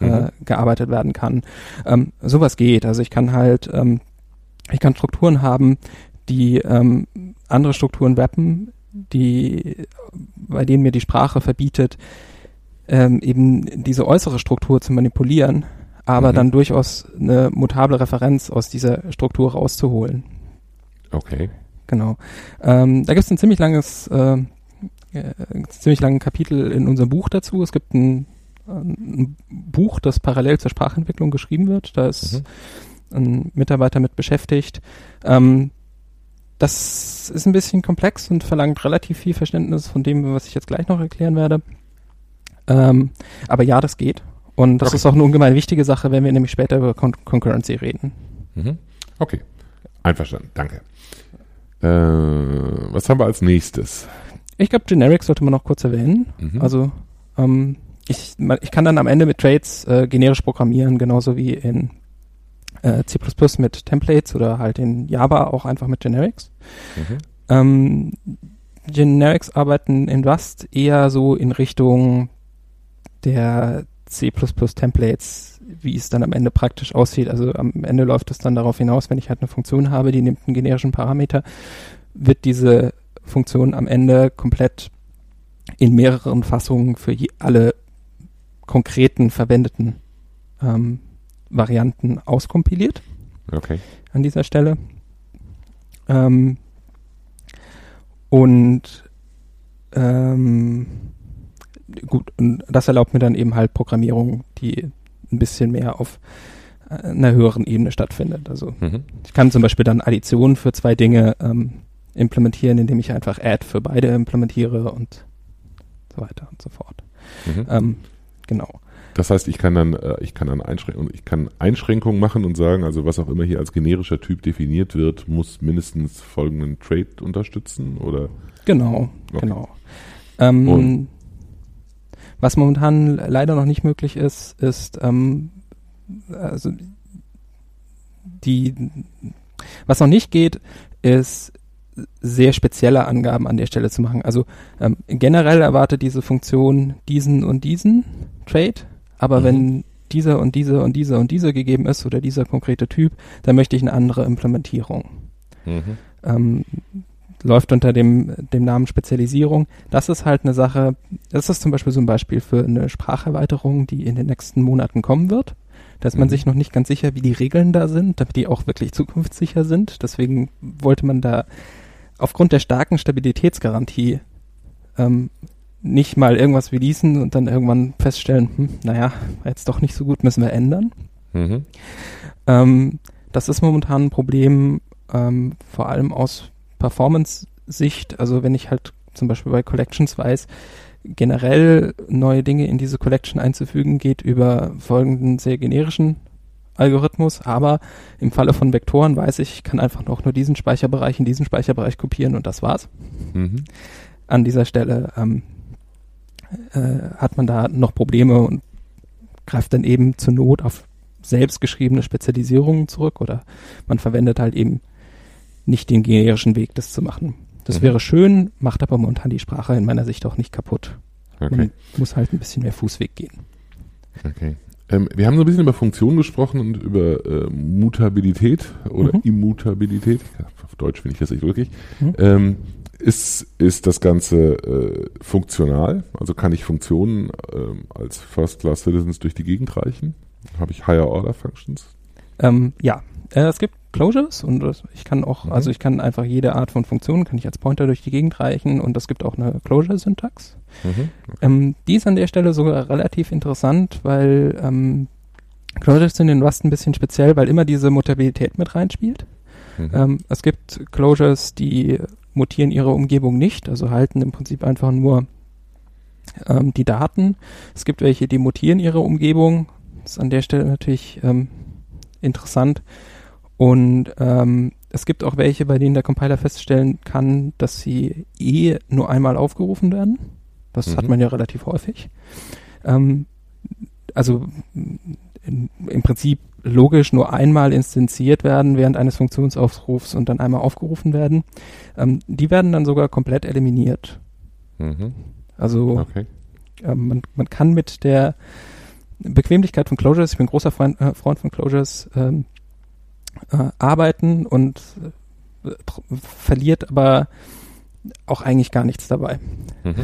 äh, mhm. gearbeitet werden kann. Ähm, sowas geht. Also ich kann halt, ähm, ich kann Strukturen haben, die ähm, andere Strukturen wrappen, die, bei denen mir die Sprache verbietet, ähm, eben diese äußere Struktur zu manipulieren, aber mhm. dann durchaus eine mutable Referenz aus dieser Struktur rauszuholen. Okay. Genau. Ähm, da gibt es ein ziemlich langes, äh, äh, ziemlich langen Kapitel in unserem Buch dazu. Es gibt ein, ein Buch, das parallel zur Sprachentwicklung geschrieben wird. Da ist mhm. ein Mitarbeiter mit beschäftigt. Ähm, das ist ein bisschen komplex und verlangt relativ viel Verständnis von dem, was ich jetzt gleich noch erklären werde. Ähm, aber ja, das geht. Und das okay. ist auch eine ungemein wichtige Sache, wenn wir nämlich später über Con Concurrency reden. Mhm. Okay. Einverstanden. Danke. Äh, was haben wir als nächstes? Ich glaube, Generics sollte man noch kurz erwähnen. Mhm. Also, ähm, ich, ich kann dann am Ende mit Trades äh, generisch programmieren, genauso wie in äh, C++ mit Templates oder halt in Java auch einfach mit Generics. Mhm. Ähm, Generics arbeiten in Rust eher so in Richtung der C++ Templates, wie es dann am Ende praktisch aussieht. Also am Ende läuft es dann darauf hinaus, wenn ich halt eine Funktion habe, die nimmt einen generischen Parameter, wird diese Funktion am Ende komplett in mehreren Fassungen für alle konkreten verwendeten ähm, Varianten auskompiliert. Okay. An dieser Stelle. Ähm, und ähm, gut, und das erlaubt mir dann eben halt Programmierung, die ein bisschen mehr auf einer höheren Ebene stattfindet. Also mhm. ich kann zum Beispiel dann Additionen für zwei Dinge ähm, implementieren, indem ich einfach Add für beide implementiere und so weiter und so fort. Mhm. Ähm, genau. Das heißt, ich kann dann, äh, ich kann dann Einschränkungen, ich kann Einschränkungen machen und sagen, also was auch immer hier als generischer Typ definiert wird, muss mindestens folgenden Trade unterstützen oder? Genau, okay. genau. Ähm, was momentan leider noch nicht möglich ist, ist ähm, also die, was noch nicht geht, ist sehr spezielle Angaben an der Stelle zu machen. Also ähm, generell erwartet diese Funktion diesen und diesen Trade aber mhm. wenn dieser und dieser und dieser und dieser gegeben ist oder dieser konkrete Typ, dann möchte ich eine andere Implementierung. Mhm. Ähm, läuft unter dem, dem Namen Spezialisierung. Das ist halt eine Sache, das ist zum Beispiel so ein Beispiel für eine Spracherweiterung, die in den nächsten Monaten kommen wird. Da ist man mhm. sich noch nicht ganz sicher, wie die Regeln da sind, damit die auch wirklich zukunftssicher sind. Deswegen wollte man da aufgrund der starken Stabilitätsgarantie ähm, nicht mal irgendwas releasen und dann irgendwann feststellen, hm, naja, jetzt doch nicht so gut, müssen wir ändern. Mhm. Ähm, das ist momentan ein Problem, ähm, vor allem aus Performance-Sicht. Also wenn ich halt zum Beispiel bei Collections weiß, generell neue Dinge in diese Collection einzufügen, geht über folgenden sehr generischen Algorithmus, aber im Falle von Vektoren weiß ich, ich kann einfach noch nur diesen Speicherbereich in diesen Speicherbereich kopieren und das war's. Mhm. An dieser Stelle ähm, äh, hat man da noch Probleme und greift dann eben zur Not auf selbstgeschriebene Spezialisierungen zurück oder man verwendet halt eben nicht den generischen Weg, das zu machen. Das mhm. wäre schön, macht aber momentan die Sprache in meiner Sicht auch nicht kaputt. Okay. Man muss halt ein bisschen mehr Fußweg gehen. Okay. Ähm, wir haben so ein bisschen über Funktionen gesprochen und über äh, Mutabilität oder mhm. Immutabilität. Auf Deutsch finde ich das nicht wirklich. Mhm. Ähm, ist, ist das Ganze äh, funktional? Also kann ich Funktionen ähm, als First-Class Citizens durch die Gegend reichen? Habe ich Higher-Order-Functions? Ähm, ja, äh, es gibt Closures und ich kann auch, mhm. also ich kann einfach jede Art von Funktion, kann ich als Pointer durch die Gegend reichen und es gibt auch eine Closure-Syntax. Mhm. Okay. Ähm, die ist an der Stelle sogar relativ interessant, weil ähm, Closures sind in Rust ein bisschen speziell, weil immer diese Mutabilität mit reinspielt. Mhm. Ähm, es gibt Closures, die mutieren ihre Umgebung nicht, also halten im Prinzip einfach nur ähm, die Daten. Es gibt welche, die mutieren ihre Umgebung. Das ist an der Stelle natürlich ähm, interessant. Und ähm, es gibt auch welche, bei denen der Compiler feststellen kann, dass sie eh nur einmal aufgerufen werden. Das mhm. hat man ja relativ häufig. Ähm, also in, im Prinzip logisch nur einmal instanziert werden während eines Funktionsaufrufs und dann einmal aufgerufen werden. Ähm, die werden dann sogar komplett eliminiert. Mhm. Also okay. ähm, man, man kann mit der Bequemlichkeit von Closures, ich bin großer Freund, äh, Freund von Closures, ähm, äh, arbeiten und äh, verliert aber auch eigentlich gar nichts dabei. Mhm.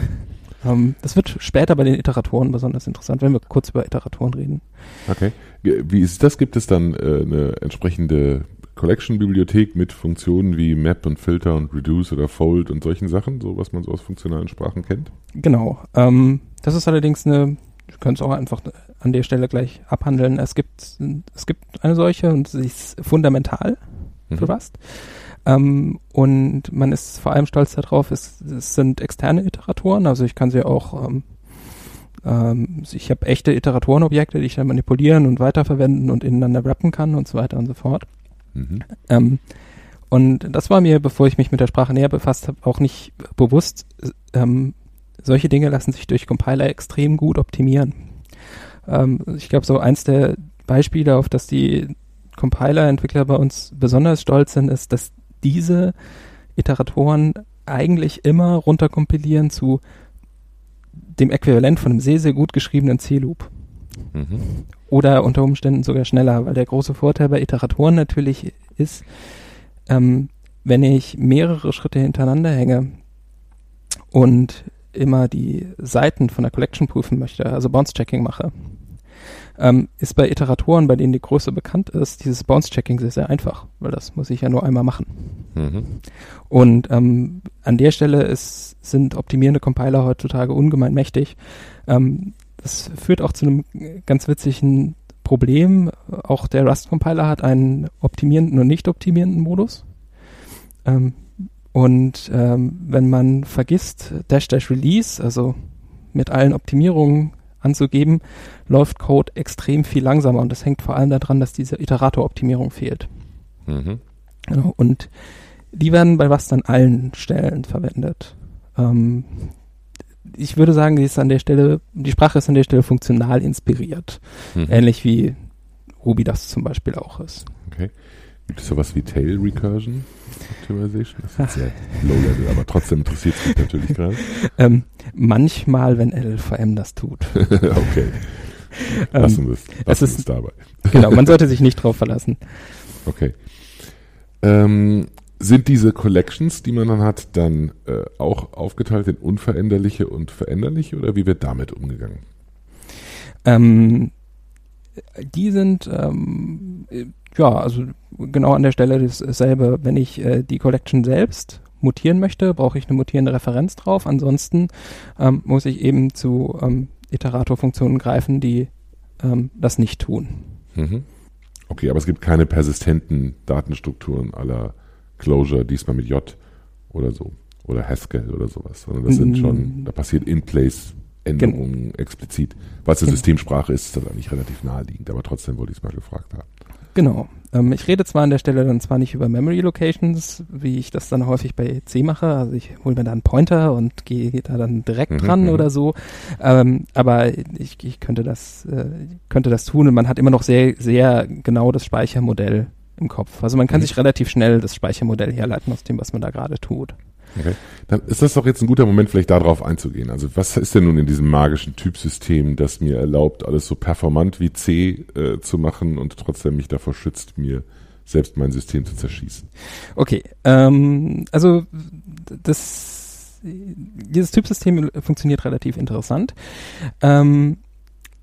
Ähm, das wird später bei den Iteratoren besonders interessant, wenn wir kurz über Iteratoren reden. Okay. Wie ist das? Gibt es dann äh, eine entsprechende Collection-Bibliothek mit Funktionen wie Map und Filter und Reduce oder Fold und solchen Sachen, so was man so aus funktionalen Sprachen kennt? Genau. Ähm, das ist allerdings eine, wir können es auch einfach an der Stelle gleich abhandeln. Es gibt, es gibt eine solche und sie ist fundamental mhm. für Rust. Ähm, und man ist vor allem stolz darauf, es, es sind externe Iteratoren, also ich kann sie auch, ähm, ähm, ich habe echte Iteratorenobjekte, die ich dann manipulieren und weiterverwenden und ineinander wrappen kann und so weiter und so fort. Mhm. Ähm, und das war mir, bevor ich mich mit der Sprache näher befasst habe, auch nicht bewusst. Ähm, solche Dinge lassen sich durch Compiler extrem gut optimieren. Ähm, ich glaube, so eins der Beispiele, auf das die Compiler-Entwickler bei uns besonders stolz sind, ist, dass diese Iteratoren eigentlich immer runterkompilieren zu dem Äquivalent von einem sehr, sehr gut geschriebenen C-Loop. Mhm. Oder unter Umständen sogar schneller, weil der große Vorteil bei Iteratoren natürlich ist, ähm, wenn ich mehrere Schritte hintereinander hänge und immer die Seiten von der Collection prüfen möchte, also Bounce-Checking mache, ähm, ist bei Iteratoren, bei denen die Größe bekannt ist, dieses Bounce-Checking sehr, sehr einfach, weil das muss ich ja nur einmal machen. Mhm. Und ähm, an der Stelle ist, sind optimierende Compiler heutzutage ungemein mächtig. Ähm, das führt auch zu einem ganz witzigen Problem. Auch der Rust-Compiler hat einen optimierenden und nicht optimierenden Modus. Ähm, und ähm, wenn man vergisst, dash dash release, also mit allen Optimierungen anzugeben, läuft Code extrem viel langsamer und das hängt vor allem daran, dass diese Iterator-Optimierung fehlt. Mhm. Genau, und die werden bei was an allen Stellen verwendet. Ähm, ich würde sagen, die ist an der Stelle, die Sprache ist an der Stelle funktional inspiriert. Mhm. Ähnlich wie Ruby das zum Beispiel auch ist. Okay. Gibt es sowas wie Tail Recursion Optimization? Das ist sehr low level, aber trotzdem interessiert es mich natürlich gerade. Ähm, manchmal, wenn LLVM das tut. okay. Lassen wir es. Lassen es ist, dabei. genau, man sollte sich nicht drauf verlassen. Okay. Ähm, sind diese Collections, die man dann hat, dann äh, auch aufgeteilt in unveränderliche und veränderliche oder wie wird damit umgegangen? Ähm, die sind ähm, ja, also genau an der Stelle dasselbe. Wenn ich äh, die Collection selbst mutieren möchte, brauche ich eine mutierende Referenz drauf. Ansonsten ähm, muss ich eben zu ähm, Iterator-Funktionen greifen, die ähm, das nicht tun. Mhm. Okay, aber es gibt keine persistenten Datenstrukturen aller Closure, diesmal mit J oder so. Oder Haskell oder sowas. Sondern das sind schon, da passiert in-place Änderungen Gen explizit. Weil es eine Systemsprache ist, ist das eigentlich relativ naheliegend, aber trotzdem wollte ich es mal gefragt haben. Genau. Ähm, ich rede zwar an der Stelle dann zwar nicht über Memory Locations, wie ich das dann häufig bei C mache, also ich hole mir da einen Pointer und gehe da dann direkt mhm, dran mhm. oder so, ähm, aber ich, ich könnte das äh, könnte das tun und man hat immer noch sehr sehr genau das Speichermodell im Kopf. Also man kann mhm. sich relativ schnell das Speichermodell herleiten aus dem, was man da gerade tut. Okay. Dann ist das doch jetzt ein guter Moment, vielleicht darauf einzugehen. Also was ist denn nun in diesem magischen Typsystem, das mir erlaubt, alles so performant wie C äh, zu machen und trotzdem mich davor schützt, mir selbst mein System zu zerschießen? Okay, ähm, also das, dieses Typsystem funktioniert relativ interessant. Ähm,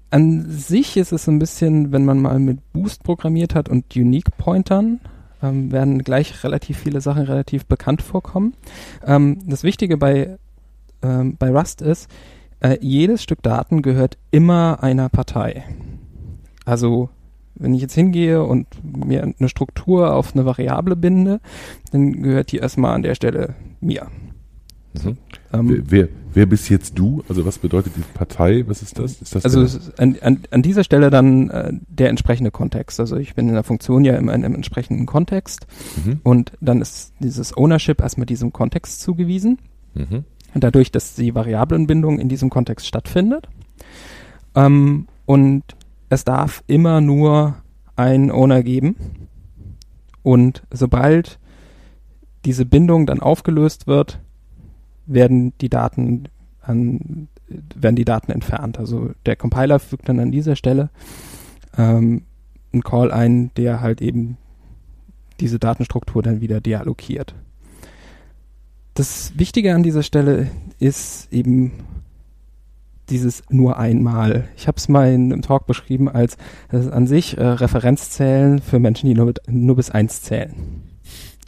an sich ist es ein bisschen, wenn man mal mit Boost programmiert hat und Unique Pointern, ähm, werden gleich relativ viele Sachen relativ bekannt vorkommen. Ähm, das Wichtige bei, ähm, bei Rust ist, äh, jedes Stück Daten gehört immer einer Partei. Also wenn ich jetzt hingehe und mir eine Struktur auf eine Variable binde, dann gehört die erstmal an der Stelle mir. Mhm. Ähm, wer, wer, wer bist jetzt du? Also was bedeutet die Partei? Was ist das? Ist das also an, an, an dieser Stelle dann äh, der entsprechende Kontext. Also ich bin in der Funktion ja immer in einem entsprechenden Kontext mhm. und dann ist dieses Ownership erstmal diesem Kontext zugewiesen. Mhm. Dadurch, dass die Variablenbindung in diesem Kontext stattfindet. Ähm, und es darf immer nur einen Owner geben. Und sobald diese Bindung dann aufgelöst wird, werden die Daten an, werden die Daten entfernt. Also der Compiler fügt dann an dieser Stelle ähm, einen Call ein, der halt eben diese Datenstruktur dann wieder deallokiert. Das Wichtige an dieser Stelle ist eben dieses nur einmal. Ich habe es mal in einem Talk beschrieben als an sich äh, Referenzzählen für Menschen, die nur, mit, nur bis eins zählen.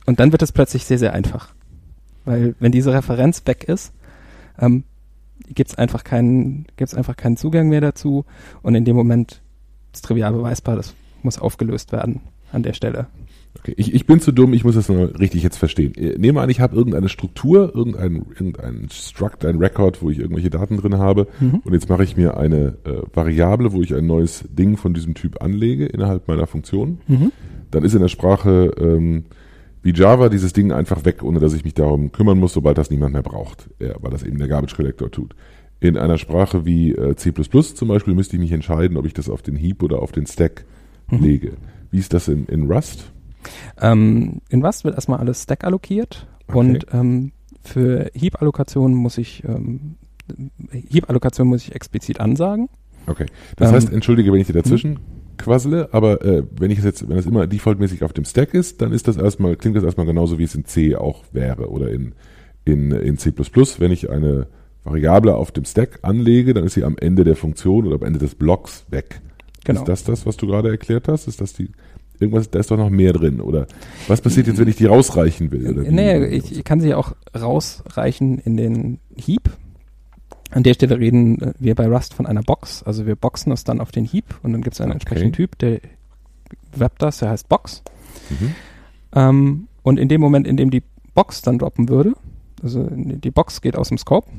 Und dann wird es plötzlich sehr, sehr einfach. Weil wenn diese Referenz weg ist, ähm, gibt es einfach keinen, gibt's einfach keinen Zugang mehr dazu und in dem Moment ist trivial beweisbar, das muss aufgelöst werden an der Stelle. Okay, ich, ich bin zu dumm, ich muss das noch richtig jetzt verstehen. Äh, nehme an, ich habe irgendeine Struktur, irgendein, irgendein Struct, ein Record, wo ich irgendwelche Daten drin habe mhm. und jetzt mache ich mir eine äh, Variable, wo ich ein neues Ding von diesem Typ anlege innerhalb meiner Funktion. Mhm. Dann ist in der Sprache ähm, wie Java dieses Ding einfach weg, ohne dass ich mich darum kümmern muss, sobald das niemand mehr braucht, ja, weil das eben der Garbage Collector tut. In einer Sprache wie äh, C++ zum Beispiel müsste ich mich entscheiden, ob ich das auf den Heap oder auf den Stack mhm. lege. Wie ist das in, in Rust? Ähm, in Rust wird erstmal alles Stack allokiert okay. und ähm, für Heap-Allokation muss ich ähm, Heap-Allokation muss ich explizit ansagen. Okay. Das heißt, ähm, entschuldige, wenn ich dir dazwischen mhm quassele, aber äh, wenn ich es jetzt, wenn das immer defaultmäßig auf dem Stack ist, dann ist das erstmal, klingt das erstmal genauso, wie es in C auch wäre oder in, in, in C++. Wenn ich eine Variable auf dem Stack anlege, dann ist sie am Ende der Funktion oder am Ende des Blocks weg. Genau. Ist das das, was du gerade erklärt hast? Ist das die, irgendwas, da ist doch noch mehr drin, oder? Was passiert jetzt, wenn ich die rausreichen will? Oder nee, ich, ich kann sie auch rausreichen in den Heap, an der Stelle reden wir bei Rust von einer Box. Also wir boxen es dann auf den Heap und dann gibt es einen okay. entsprechenden Typ, der webbt das, der heißt Box. Mhm. Ähm, und in dem Moment, in dem die Box dann droppen würde, also die Box geht aus dem Scope,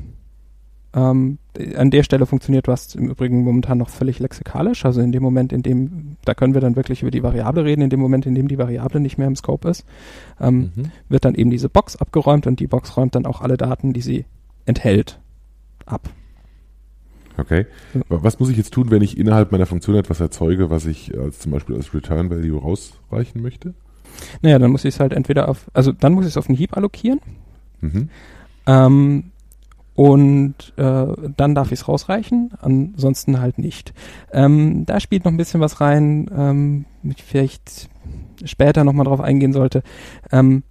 ähm, an der Stelle funktioniert Rust im Übrigen momentan noch völlig lexikalisch. Also in dem Moment, in dem, da können wir dann wirklich über die Variable reden, in dem Moment, in dem die Variable nicht mehr im Scope ist, ähm, mhm. wird dann eben diese Box abgeräumt und die Box räumt dann auch alle Daten, die sie enthält, ab. Okay. Was muss ich jetzt tun, wenn ich innerhalb meiner Funktion etwas erzeuge, was ich als zum Beispiel als Return Value rausreichen möchte? Naja, dann muss ich es halt entweder auf, also dann muss ich es auf den Heap allokieren. Mhm. Ähm, und äh, dann darf ich es rausreichen, ansonsten halt nicht. Ähm, da spielt noch ein bisschen was rein, ähm, ich vielleicht später nochmal drauf eingehen sollte. Ähm,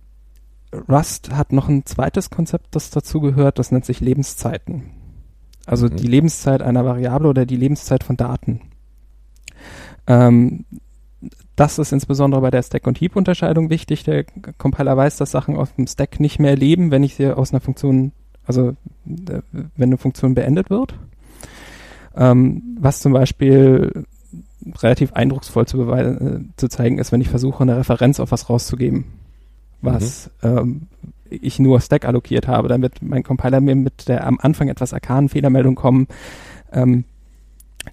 Rust hat noch ein zweites Konzept, das dazu gehört, das nennt sich Lebenszeiten. Also mhm. die Lebenszeit einer Variable oder die Lebenszeit von Daten. Ähm, das ist insbesondere bei der Stack- und Heap-Unterscheidung wichtig. Der Compiler weiß, dass Sachen aus dem Stack nicht mehr leben, wenn ich sie aus einer Funktion, also äh, wenn eine Funktion beendet wird. Ähm, was zum Beispiel relativ eindrucksvoll zu, äh, zu zeigen ist, wenn ich versuche, eine Referenz auf was rauszugeben, was mhm. ähm, ich nur Stack allokiert habe, dann wird mein Compiler mir mit der am Anfang etwas arkanen Fehlermeldung kommen, ähm,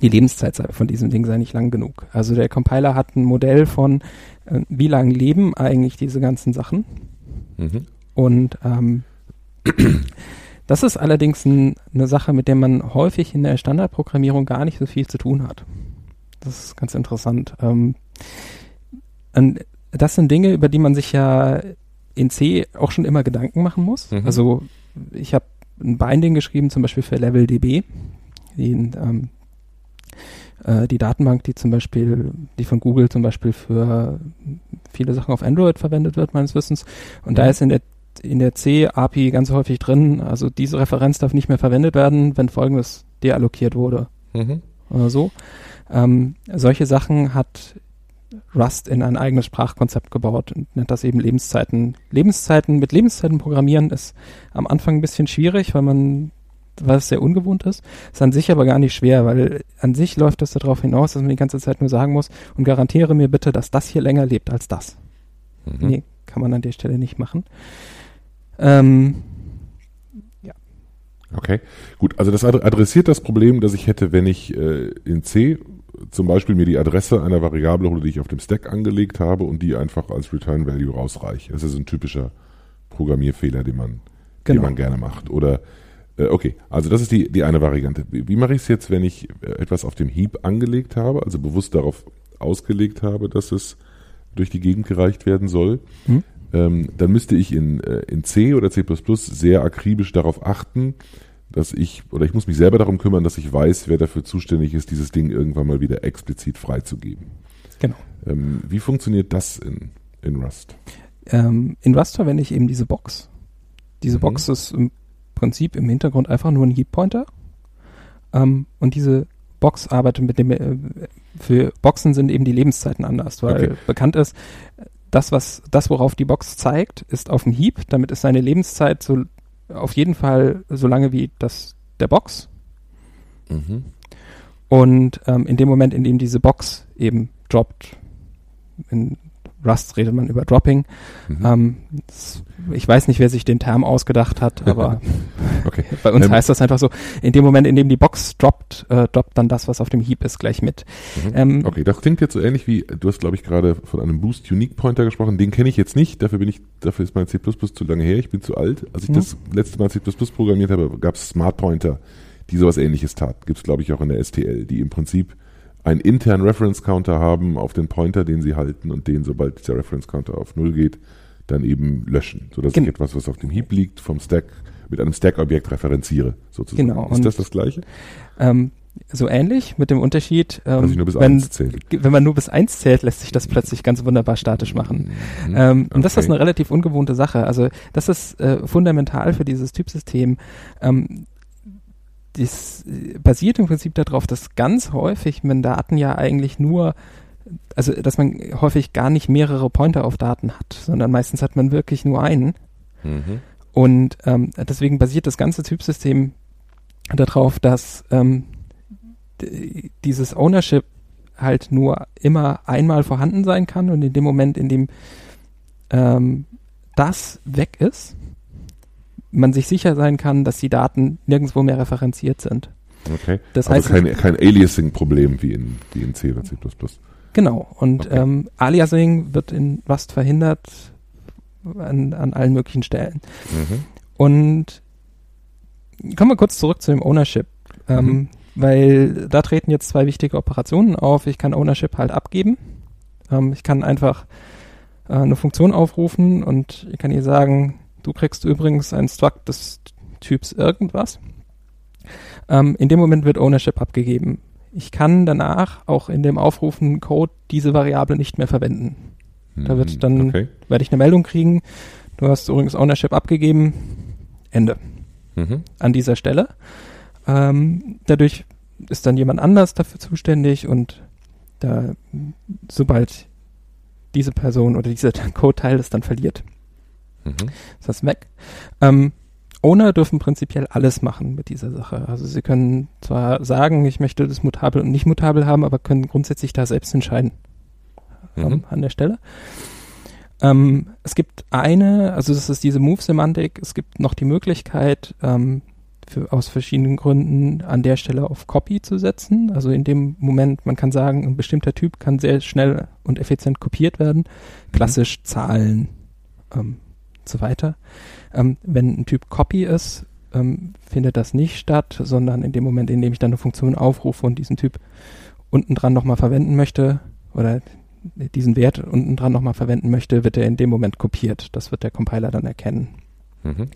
die Lebenszeit von diesem Ding sei nicht lang genug. Also der Compiler hat ein Modell von, äh, wie lang leben eigentlich diese ganzen Sachen. Mhm. Und ähm, das ist allerdings ein, eine Sache, mit der man häufig in der Standardprogrammierung gar nicht so viel zu tun hat. Das ist ganz interessant. Ähm, das sind Dinge, über die man sich ja in C auch schon immer Gedanken machen muss. Mhm. Also ich habe ein Binding geschrieben, zum Beispiel für LevelDB, die, ähm, äh, die Datenbank, die zum Beispiel, die von Google zum Beispiel für viele Sachen auf Android verwendet wird, meines Wissens. Und mhm. da ist in der in der C-API ganz häufig drin, also diese Referenz darf nicht mehr verwendet werden, wenn folgendes deallokiert wurde. Mhm. Oder so. Ähm, solche Sachen hat Rust in ein eigenes Sprachkonzept gebaut und nennt das eben Lebenszeiten. Lebenszeiten mit Lebenszeiten programmieren ist am Anfang ein bisschen schwierig, weil man weil es sehr ungewohnt ist. Ist an sich aber gar nicht schwer, weil an sich läuft das darauf hinaus, dass man die ganze Zeit nur sagen muss und garantiere mir bitte, dass das hier länger lebt als das. Mhm. Nee, kann man an der Stelle nicht machen. Ähm, Okay, gut. Also das adressiert das Problem, das ich hätte, wenn ich äh, in C zum Beispiel mir die Adresse einer Variable hole, die ich auf dem Stack angelegt habe und die einfach als Return Value rausreiche. Das ist ein typischer Programmierfehler, den man, genau. den man gerne macht. Oder äh, okay, also das ist die, die eine Variante. Wie, wie mache ich es jetzt, wenn ich äh, etwas auf dem Heap angelegt habe, also bewusst darauf ausgelegt habe, dass es durch die Gegend gereicht werden soll? Hm? Ähm, dann müsste ich in, äh, in C oder C++ sehr akribisch darauf achten, dass ich, oder ich muss mich selber darum kümmern, dass ich weiß, wer dafür zuständig ist, dieses Ding irgendwann mal wieder explizit freizugeben. Genau. Ähm, wie funktioniert das in, in Rust? Ähm, in Rust verwende ich eben diese Box. Diese mhm. Box ist im Prinzip im Hintergrund einfach nur ein Heap Pointer. Ähm, und diese Box arbeitet mit dem, äh, für Boxen sind eben die Lebenszeiten anders, weil okay. bekannt ist, das, was, das, worauf die Box zeigt, ist auf dem Heap, damit ist seine Lebenszeit so auf jeden Fall so lange wie das der Box. Mhm. Und ähm, in dem Moment, in dem diese Box eben droppt, in Rust redet man über Dropping. Mhm. Ähm, ich weiß nicht, wer sich den Term ausgedacht hat, aber okay. bei uns ähm, heißt das einfach so, in dem Moment, in dem die Box droppt, äh, droppt dann das, was auf dem Heap ist, gleich mit. Mhm. Ähm, okay, das klingt jetzt so ähnlich wie, du hast, glaube ich, gerade von einem Boost Unique Pointer gesprochen, den kenne ich jetzt nicht, dafür bin ich, dafür ist mein C++ zu lange her, ich bin zu alt. Als ich mhm. das letzte Mal C++ programmiert habe, gab es Smart Pointer, die sowas ähnliches tat. Gibt es, glaube ich, auch in der STL, die im Prinzip einen internen Reference Counter haben auf den Pointer, den sie halten und den, sobald dieser Reference Counter auf Null geht, dann eben löschen, sodass Gen ich etwas, was auf dem Heap liegt, vom Stack mit einem Stack-Objekt referenziere, sozusagen. Genau. Ist das das Gleiche? Ähm, so ähnlich, mit dem Unterschied, ähm, ich nur bis wenn, 1 zählt. wenn man nur bis eins zählt, lässt sich das plötzlich ganz wunderbar statisch machen. Mhm. Ähm, okay. Und das ist eine relativ ungewohnte Sache. Also das ist äh, fundamental für dieses Typsystem. Ähm, das basiert im Prinzip darauf, dass ganz häufig man Daten ja eigentlich nur, also dass man häufig gar nicht mehrere Pointer auf Daten hat, sondern meistens hat man wirklich nur einen. Mhm. Und ähm, deswegen basiert das ganze Typsystem darauf, dass ähm, dieses Ownership halt nur immer einmal vorhanden sein kann und in dem Moment, in dem ähm, das weg ist, man sich sicher sein kann, dass die Daten nirgendwo mehr referenziert sind. Okay. Das also heißt, kein, kein Aliasing-Problem wie in, wie in C oder C++. Genau. Und okay. ähm, Aliasing wird in Rust verhindert an, an allen möglichen Stellen. Mhm. Und kommen wir kurz zurück zu dem Ownership. Ähm, mhm. Weil da treten jetzt zwei wichtige Operationen auf. Ich kann Ownership halt abgeben. Ähm, ich kann einfach äh, eine Funktion aufrufen und ich kann ihr sagen, Du kriegst übrigens ein Struct des Typs irgendwas. Ähm, in dem Moment wird Ownership abgegeben. Ich kann danach auch in dem aufrufenden Code diese Variable nicht mehr verwenden. Da wird hm, dann, okay. werde ich eine Meldung kriegen, du hast übrigens Ownership abgegeben, Ende. Mhm. An dieser Stelle. Ähm, dadurch ist dann jemand anders dafür zuständig und da, sobald diese Person oder dieser Code-Teil es dann verliert, Mhm. Ist das weg? Ähm, Owner dürfen prinzipiell alles machen mit dieser Sache. Also sie können zwar sagen, ich möchte das mutabel und nicht mutabel haben, aber können grundsätzlich da selbst entscheiden mhm. ähm, an der Stelle. Ähm, es gibt eine, also das ist diese Move-Semantik, es gibt noch die Möglichkeit, ähm, für, aus verschiedenen Gründen an der Stelle auf Copy zu setzen. Also in dem Moment, man kann sagen, ein bestimmter Typ kann sehr schnell und effizient kopiert werden. Mhm. Klassisch mhm. Zahlen, ähm, so weiter. Ähm, wenn ein Typ Copy ist, ähm, findet das nicht statt, sondern in dem Moment, in dem ich dann eine Funktion aufrufe und diesen Typ unten dran nochmal verwenden möchte oder diesen Wert unten dran nochmal verwenden möchte, wird er in dem Moment kopiert. Das wird der Compiler dann erkennen. Mhm.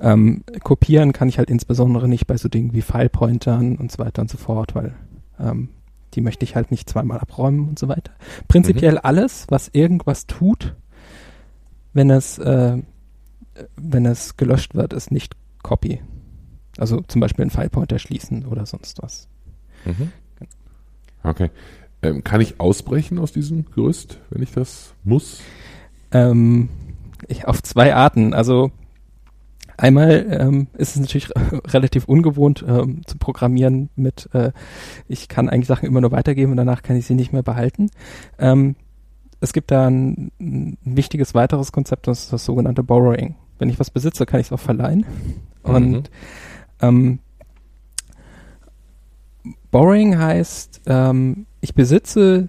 Ähm, kopieren kann ich halt insbesondere nicht bei so Dingen wie File-Pointern und so weiter und so fort, weil ähm, die möchte ich halt nicht zweimal abräumen und so weiter. Prinzipiell mhm. alles, was irgendwas tut, wenn es, äh, wenn es gelöscht wird, ist nicht Copy. Also zum Beispiel einen Filepointer schließen oder sonst was. Mhm. Okay. Ähm, kann ich ausbrechen aus diesem Gerüst, wenn ich das muss? Ähm, ich, auf zwei Arten. Also einmal ähm, ist es natürlich relativ ungewohnt ähm, zu programmieren mit, äh, ich kann eigentlich Sachen immer nur weitergeben und danach kann ich sie nicht mehr behalten. Ähm, es gibt da ein, ein, wichtiges weiteres Konzept, das ist das sogenannte Borrowing. Wenn ich was besitze, kann ich es auch verleihen. Und mhm. Ähm, Borrowing heißt, ähm, ich besitze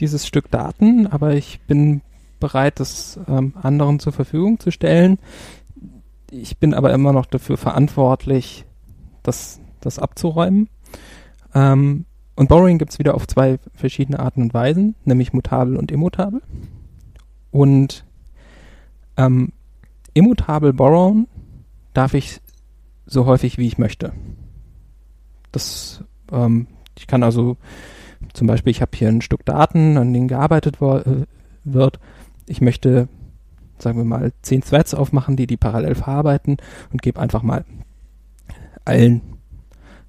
dieses Stück Daten, aber ich bin bereit, das ähm, anderen zur Verfügung zu stellen. Ich bin aber immer noch dafür verantwortlich, das, das abzuräumen. Ähm, und Borrowing gibt es wieder auf zwei verschiedene Arten und Weisen, nämlich mutabel und immutabel. Und ähm, immutabel borrowen darf ich so häufig, wie ich möchte. Das, ähm, ich kann also zum Beispiel, ich habe hier ein Stück Daten, an denen gearbeitet äh, wird. Ich möchte, sagen wir mal, zehn Threads aufmachen, die die parallel verarbeiten und gebe einfach mal allen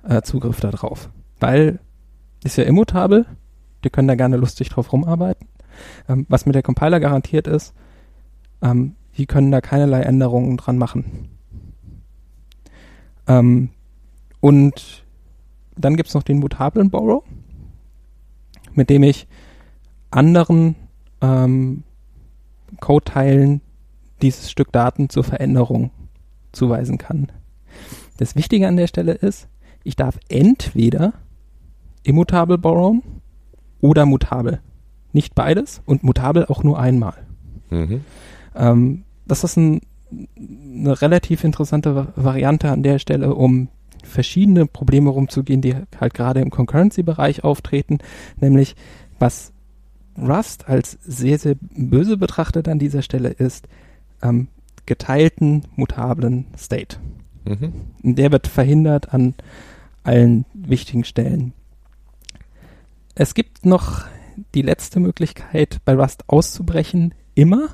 äh, Zugriff darauf. Weil ist ja immutabel, die können da gerne lustig drauf rumarbeiten. Ähm, was mit der Compiler garantiert ist, ähm, die können da keinerlei Änderungen dran machen. Ähm, und dann gibt es noch den mutablen Borrow, mit dem ich anderen ähm, Code-Teilen dieses Stück Daten zur Veränderung zuweisen kann. Das Wichtige an der Stelle ist, ich darf entweder immutabel borrowen oder mutabel. Nicht beides und mutabel auch nur einmal. Mhm. Ähm, das ist ein, eine relativ interessante Variante an der Stelle, um verschiedene Probleme rumzugehen, die halt gerade im Concurrency-Bereich auftreten, nämlich was Rust als sehr, sehr böse betrachtet an dieser Stelle ist, ähm, geteilten mutablen State. Mhm. Der wird verhindert an allen wichtigen Stellen. Es gibt noch die letzte Möglichkeit, bei Rust auszubrechen, immer.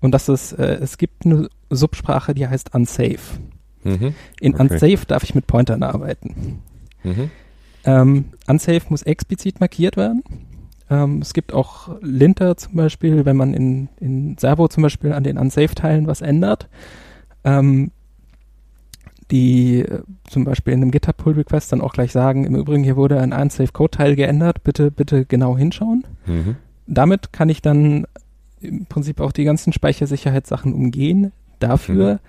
Und das ist, äh, es gibt eine Subsprache, die heißt unsafe. Mhm. In okay. unsafe darf ich mit Pointern arbeiten. Mhm. Ähm, unsafe muss explizit markiert werden. Ähm, es gibt auch Linter zum Beispiel, wenn man in, in Servo zum Beispiel an den unsafe-Teilen was ändert. Ähm, die äh, zum Beispiel in einem GitHub Pull Request dann auch gleich sagen, im Übrigen hier wurde ein unsafe Code Teil geändert, bitte, bitte genau hinschauen. Mhm. Damit kann ich dann im Prinzip auch die ganzen Speichersicherheitssachen umgehen. Dafür,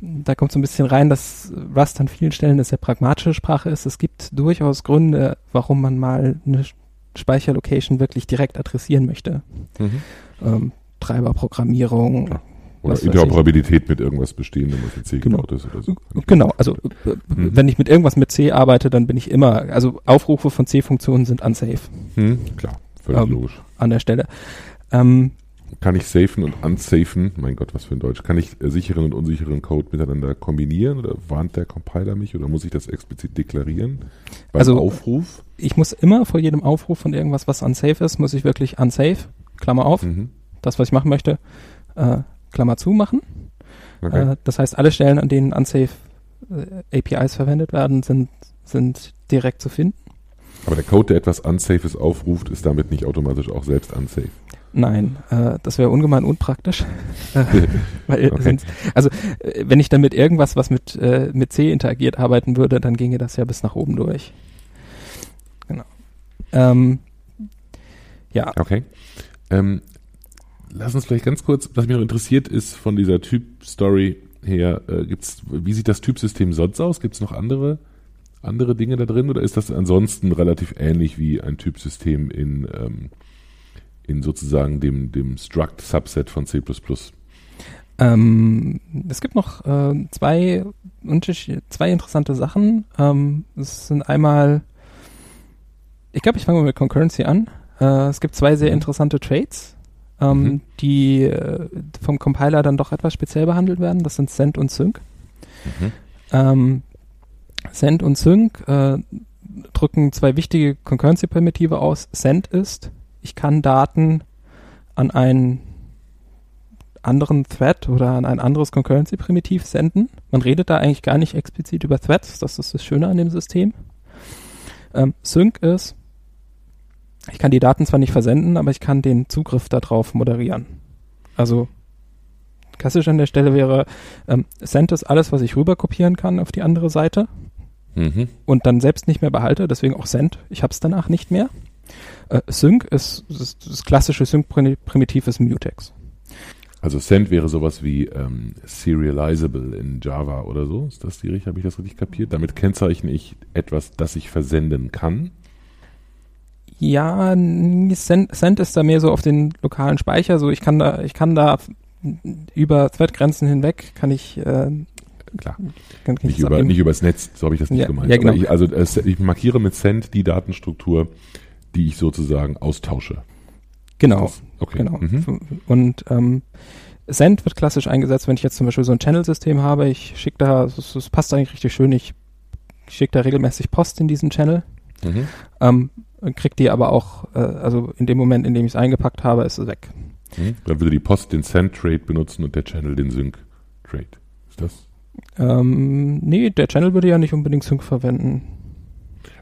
mhm. da kommt so ein bisschen rein, dass Rust an vielen Stellen eine sehr pragmatische Sprache ist. Es gibt durchaus Gründe, warum man mal eine Speicherlocation wirklich direkt adressieren möchte. Mhm. Ähm, Treiberprogrammierung, ja. Oder Interoperabilität mit irgendwas Bestehendem, was in C genau. gebaut ist oder so. Genau, also äh, hm. wenn ich mit irgendwas mit C arbeite, dann bin ich immer, also Aufrufe von C-Funktionen sind unsafe. Hm, klar, völlig ähm, logisch. An der Stelle. Ähm, kann ich safen und unsafen, mein Gott, was für ein Deutsch, kann ich äh, sicheren und unsicheren Code miteinander kombinieren oder warnt der Compiler mich oder muss ich das explizit deklarieren? Beim also Aufruf? Ich muss immer vor jedem Aufruf von irgendwas, was unsafe ist, muss ich wirklich unsafe, Klammer auf, mhm. das, was ich machen möchte, äh, Klammer zu machen. Okay. Äh, das heißt, alle Stellen, an denen unsafe äh, APIs verwendet werden, sind, sind direkt zu finden. Aber der Code, der etwas Unsafes aufruft, ist damit nicht automatisch auch selbst unsafe. Nein, äh, das wäre ungemein unpraktisch. Weil, okay. also äh, wenn ich dann mit irgendwas, was mit, äh, mit C interagiert, arbeiten würde, dann ginge das ja bis nach oben durch. Genau. Ähm, ja. Okay. Ähm, lass uns vielleicht ganz kurz, was mich noch interessiert ist von dieser Typ-Story her, äh, gibt's, wie sieht das Typsystem sonst aus? Gibt es noch andere, andere Dinge da drin oder ist das ansonsten relativ ähnlich wie ein Typsystem in, ähm, in sozusagen dem, dem Struct-Subset von C++? Ähm, es gibt noch äh, zwei, zwei interessante Sachen. Ähm, es sind einmal, ich glaube, ich fange mal mit Concurrency an. Äh, es gibt zwei sehr mhm. interessante Traits ähm, mhm. die äh, vom Compiler dann doch etwas speziell behandelt werden. Das sind Send und Sync. Mhm. Ähm, Send und Sync äh, drücken zwei wichtige Concurrency-Primitive aus. Send ist, ich kann Daten an einen anderen Thread oder an ein anderes Concurrency-Primitiv senden. Man redet da eigentlich gar nicht explizit über Threads, das ist das Schöne an dem System. Ähm, Sync ist, ich kann die Daten zwar nicht versenden, aber ich kann den Zugriff darauf moderieren. Also klassisch an der Stelle wäre, ähm, Send ist alles, was ich rüber kopieren kann auf die andere Seite mhm. und dann selbst nicht mehr behalte, deswegen auch Send. Ich habe es danach nicht mehr. Äh, Sync ist, ist das klassische Sync-Primitiv ist Mutex. Also Send wäre sowas wie ähm, serializable in Java oder so. Ist das die richtig? Habe ich das richtig kapiert? Damit kennzeichne ich etwas, das ich versenden kann. Ja, Send, Send ist da mehr so auf den lokalen Speicher. So ich kann da, ich kann da über Thread-Grenzen hinweg kann ich äh, klar. Kann, kann nicht, über, nicht übers Netz, so habe ich das nicht ja, gemeint. Ja, genau. Ich, also ich markiere mit Send die Datenstruktur, die ich sozusagen austausche. Genau. Das, okay. genau. Mhm. Und ähm, Send wird klassisch eingesetzt, wenn ich jetzt zum Beispiel so ein Channel-System habe. Ich schicke da, das, passt eigentlich richtig schön, ich schicke da regelmäßig Post in diesen Channel. Mhm. Ähm, krieg die aber auch, äh, also in dem Moment, in dem ich es eingepackt habe, ist es weg. Mhm. Dann würde die Post den Send-Trade benutzen und der Channel den Sync-Trade. Ist das? Ähm, nee, der Channel würde ja nicht unbedingt Sync verwenden.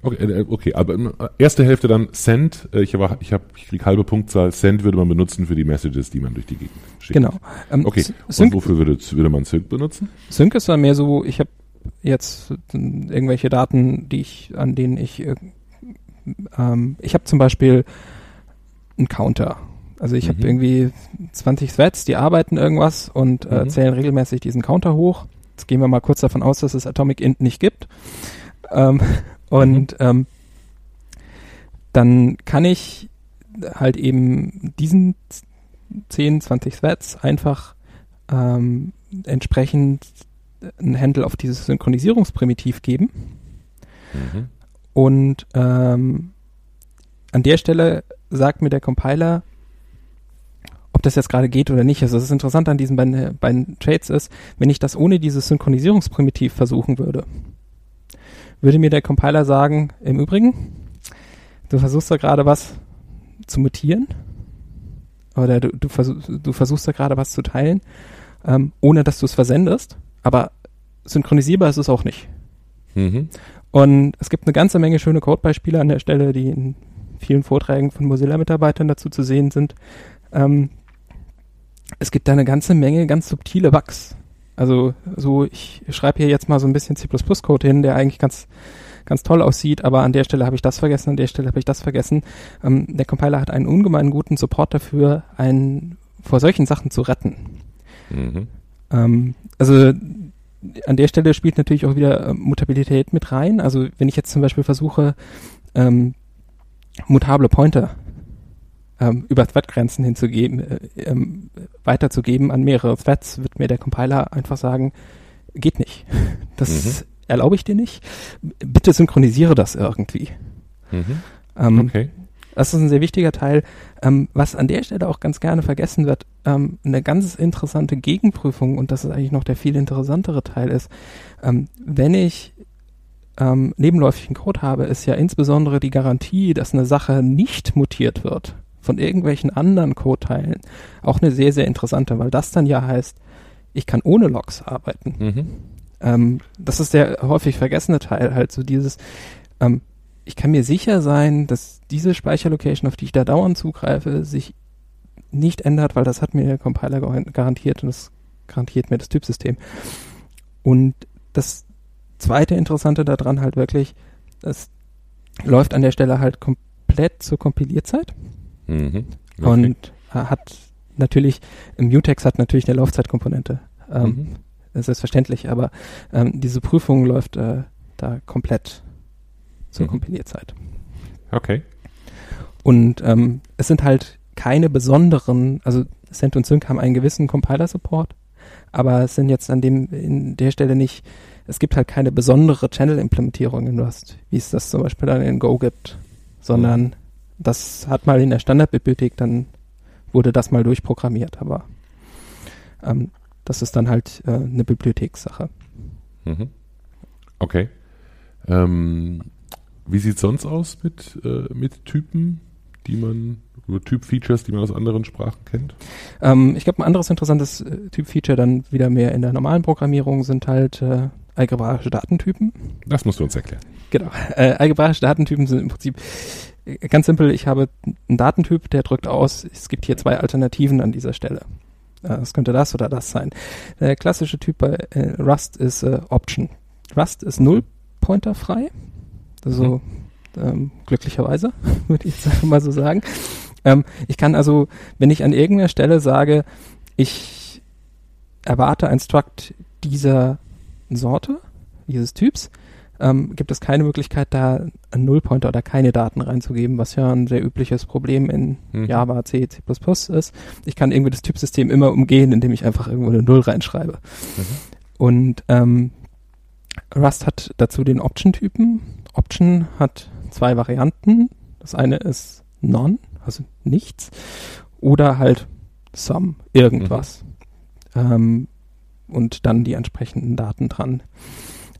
Okay, äh, okay, aber äh, erste Hälfte dann Send. Äh, ich habe, ich habe, ich krieg halbe Punktzahl. Send würde man benutzen für die Messages, die man durch die Gegend schickt. Genau. Ähm, okay. Sync, und wofür würde, würde man Sync benutzen? Sync ist dann mehr so, ich habe jetzt irgendwelche Daten, die ich, an denen ich, ähm, ich habe zum Beispiel einen Counter. Also ich mhm. habe irgendwie 20 Threads, die arbeiten irgendwas und äh, mhm. zählen regelmäßig diesen Counter hoch. Jetzt gehen wir mal kurz davon aus, dass es Atomic Int nicht gibt. Ähm, und mhm. ähm, dann kann ich halt eben diesen 10, 20 Threads einfach ähm, entsprechend ein Handle auf dieses Synchronisierungsprimitiv geben. Mhm. Und ähm, an der Stelle sagt mir der Compiler, ob das jetzt gerade geht oder nicht. Also das Interessante an diesen beiden, beiden Trades ist, wenn ich das ohne dieses Synchronisierungsprimitiv versuchen würde, würde mir der Compiler sagen, im Übrigen, du versuchst da gerade was zu mutieren oder du, du, versuch, du versuchst da gerade was zu teilen, ähm, ohne dass du es versendest, aber synchronisierbar ist es auch nicht. Mhm. Und es gibt eine ganze Menge schöne Codebeispiele an der Stelle, die in vielen Vorträgen von Mozilla-Mitarbeitern dazu zu sehen sind. Ähm, es gibt da eine ganze Menge ganz subtile Bugs. Also so, ich schreibe hier jetzt mal so ein bisschen C++-Code hin, der eigentlich ganz ganz toll aussieht, aber an der Stelle habe ich das vergessen, an der Stelle habe ich das vergessen. Ähm, der Compiler hat einen ungemein guten Support dafür, einen vor solchen Sachen zu retten. Mhm. Ähm, also an der Stelle spielt natürlich auch wieder äh, Mutabilität mit rein. Also wenn ich jetzt zum Beispiel versuche, ähm, mutable Pointer ähm, über Thread-Grenzen hinzugeben, äh, ähm, weiterzugeben an mehrere Threads, wird mir der Compiler einfach sagen, geht nicht. Das mhm. erlaube ich dir nicht. Bitte synchronisiere das irgendwie. Mhm. Ähm, okay. Das ist ein sehr wichtiger Teil. Ähm, was an der Stelle auch ganz gerne vergessen wird, ähm, eine ganz interessante Gegenprüfung, und das ist eigentlich noch der viel interessantere Teil ist, ähm, wenn ich ähm, nebenläufigen Code habe, ist ja insbesondere die Garantie, dass eine Sache nicht mutiert wird von irgendwelchen anderen Codeteilen auch eine sehr, sehr interessante, weil das dann ja heißt, ich kann ohne Logs arbeiten. Mhm. Ähm, das ist der häufig vergessene Teil, halt so dieses, ähm, ich kann mir sicher sein, dass diese Speicherlocation, auf die ich da dauernd zugreife, sich nicht ändert, weil das hat mir der Compiler garantiert und das garantiert mir das Typsystem. Und das zweite Interessante daran halt wirklich, es läuft an der Stelle halt komplett zur Kompilierzeit. Mhm. Okay. Und hat natürlich, Mutex hat natürlich eine Laufzeitkomponente. Ähm, mhm. Das ist selbstverständlich, aber ähm, diese Prüfung läuft äh, da komplett zur mhm. Kompilierzeit. Okay. Und ähm, es sind halt keine besonderen, also Cent und Sync haben einen gewissen Compiler-Support, aber es sind jetzt an dem, in der Stelle nicht, es gibt halt keine besondere Channel-Implementierung in Rust, wie es das zum Beispiel dann in Go gibt, sondern mhm. Das hat mal in der Standardbibliothek, dann wurde das mal durchprogrammiert, aber ähm, das ist dann halt äh, eine Bibliothekssache. Mhm. Okay. Ähm, wie sieht es sonst aus mit, äh, mit Typen, die man, Typ-Features, die man aus anderen Sprachen kennt? Ähm, ich glaube, ein anderes interessantes äh, Typ-Feature dann wieder mehr in der normalen Programmierung sind halt äh, algebraische Datentypen. Das musst du uns erklären. Genau. Äh, algebraische Datentypen sind im Prinzip ganz simpel, ich habe einen Datentyp, der drückt aus, es gibt hier zwei Alternativen an dieser Stelle. Es könnte das oder das sein. Der klassische Typ bei äh, Rust ist äh, Option. Rust ist null Pointer frei. Also ähm, glücklicherweise, würde ich jetzt mal so sagen. Ähm, ich kann also, wenn ich an irgendeiner Stelle sage, ich erwarte ein Struct dieser Sorte, dieses Typs, ähm, gibt es keine Möglichkeit, da einen Nullpointer oder keine Daten reinzugeben, was ja ein sehr übliches Problem in mhm. Java, C, C++ ist. Ich kann irgendwie das Typsystem immer umgehen, indem ich einfach irgendwo eine Null reinschreibe. Mhm. Und ähm, Rust hat dazu den Option-Typen. Option hat zwei Varianten. Das eine ist None, also nichts, oder halt Some, irgendwas. Mhm. Ähm, und dann die entsprechenden Daten dran.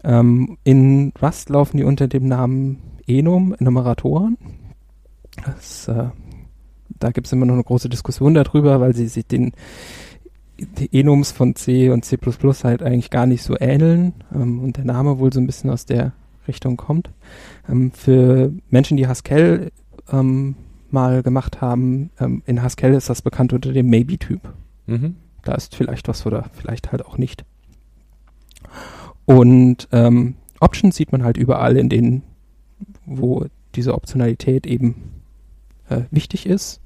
Ähm, in Rust laufen die unter dem Namen Enum Enumeratoren. Das, äh, da gibt es immer noch eine große Diskussion darüber, weil sie sich den die Enums von C und C++ halt eigentlich gar nicht so ähneln ähm, und der Name wohl so ein bisschen aus der Richtung kommt. Ähm, für Menschen, die Haskell ähm, mal gemacht haben, ähm, in Haskell ist das bekannt unter dem Maybe-Typ. Mhm. Da ist vielleicht was oder vielleicht halt auch nicht. Und ähm, Options sieht man halt überall in denen, wo diese Optionalität eben äh, wichtig ist.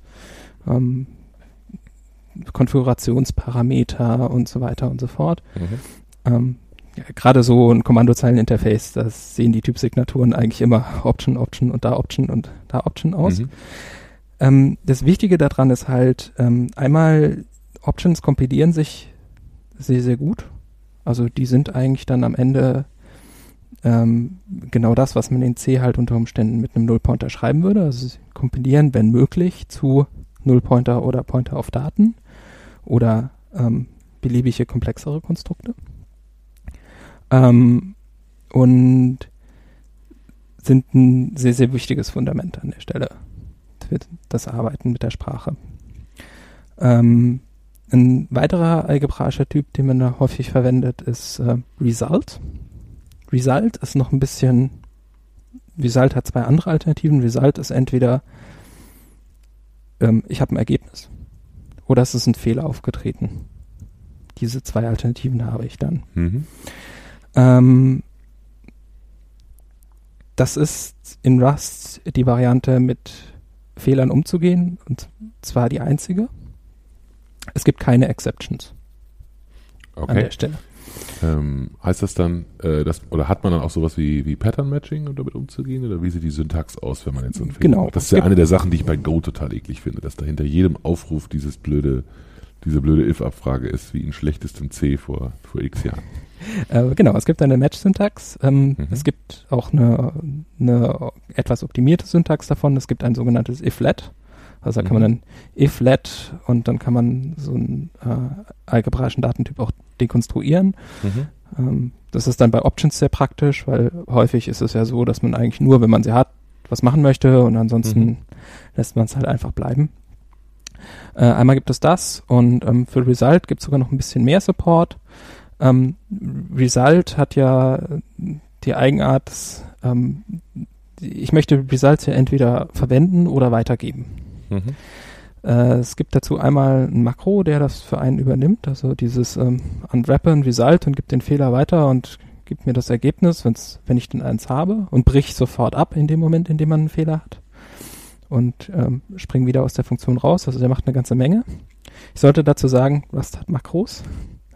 Ähm, Konfigurationsparameter und so weiter und so fort. Mhm. Ähm, Gerade so ein Kommandozeileninterface, das sehen die Typsignaturen eigentlich immer Option, Option und da Option und da Option aus. Mhm. Ähm, das Wichtige daran ist halt, ähm, einmal Options kompilieren sich sehr, sehr gut. Also die sind eigentlich dann am Ende ähm, genau das, was man in C halt unter Umständen mit einem Nullpointer schreiben würde. Also sie kompilieren, wenn möglich, zu Nullpointer oder Pointer auf Daten oder ähm, beliebige komplexere Konstrukte. Ähm, und sind ein sehr, sehr wichtiges Fundament an der Stelle für das Arbeiten mit der Sprache. Ähm, ein weiterer algebraischer Typ, den man da häufig verwendet, ist äh, Result. Result ist noch ein bisschen, Result hat zwei andere Alternativen. Result ist entweder, ähm, ich habe ein Ergebnis oder es ist ein Fehler aufgetreten. Diese zwei Alternativen habe ich dann. Mhm. Ähm, das ist in Rust die Variante, mit Fehlern umzugehen, und zwar die einzige. Es gibt keine Exceptions okay. an der Stelle. Ähm, heißt das dann, äh, dass, oder hat man dann auch sowas wie, wie Pattern Matching, um damit umzugehen? Oder wie sieht die Syntax aus, wenn man jetzt so einen Fehler genau. macht? Das ist ja eine der Sachen, die ich bei Go total eklig finde, dass da hinter jedem Aufruf dieses blöde, diese blöde if-Abfrage ist, wie in schlechtestem C vor, vor x Jahren. Äh, genau, es gibt eine Match-Syntax. Ähm, mhm. Es gibt auch eine, eine etwas optimierte Syntax davon. Es gibt ein sogenanntes if-let. Also da kann man mhm. dann if-let und dann kann man so einen äh, algebraischen Datentyp auch dekonstruieren. Mhm. Ähm, das ist dann bei Options sehr praktisch, weil häufig ist es ja so, dass man eigentlich nur, wenn man sie hat, was machen möchte und ansonsten mhm. lässt man es halt einfach bleiben. Äh, einmal gibt es das und ähm, für Result gibt es sogar noch ein bisschen mehr Support. Ähm, Result hat ja die Eigenart, dass, ähm, ich möchte Results ja entweder verwenden oder weitergeben. Mhm. Äh, es gibt dazu einmal ein Makro, der das für einen übernimmt, also dieses ähm, Unwrappe ein Result und gibt den Fehler weiter und gibt mir das Ergebnis, wenn's, wenn ich denn eins habe und bricht sofort ab in dem Moment, in dem man einen Fehler hat und ähm, springt wieder aus der Funktion raus. Also der macht eine ganze Menge. Ich sollte dazu sagen, Rust hat Makros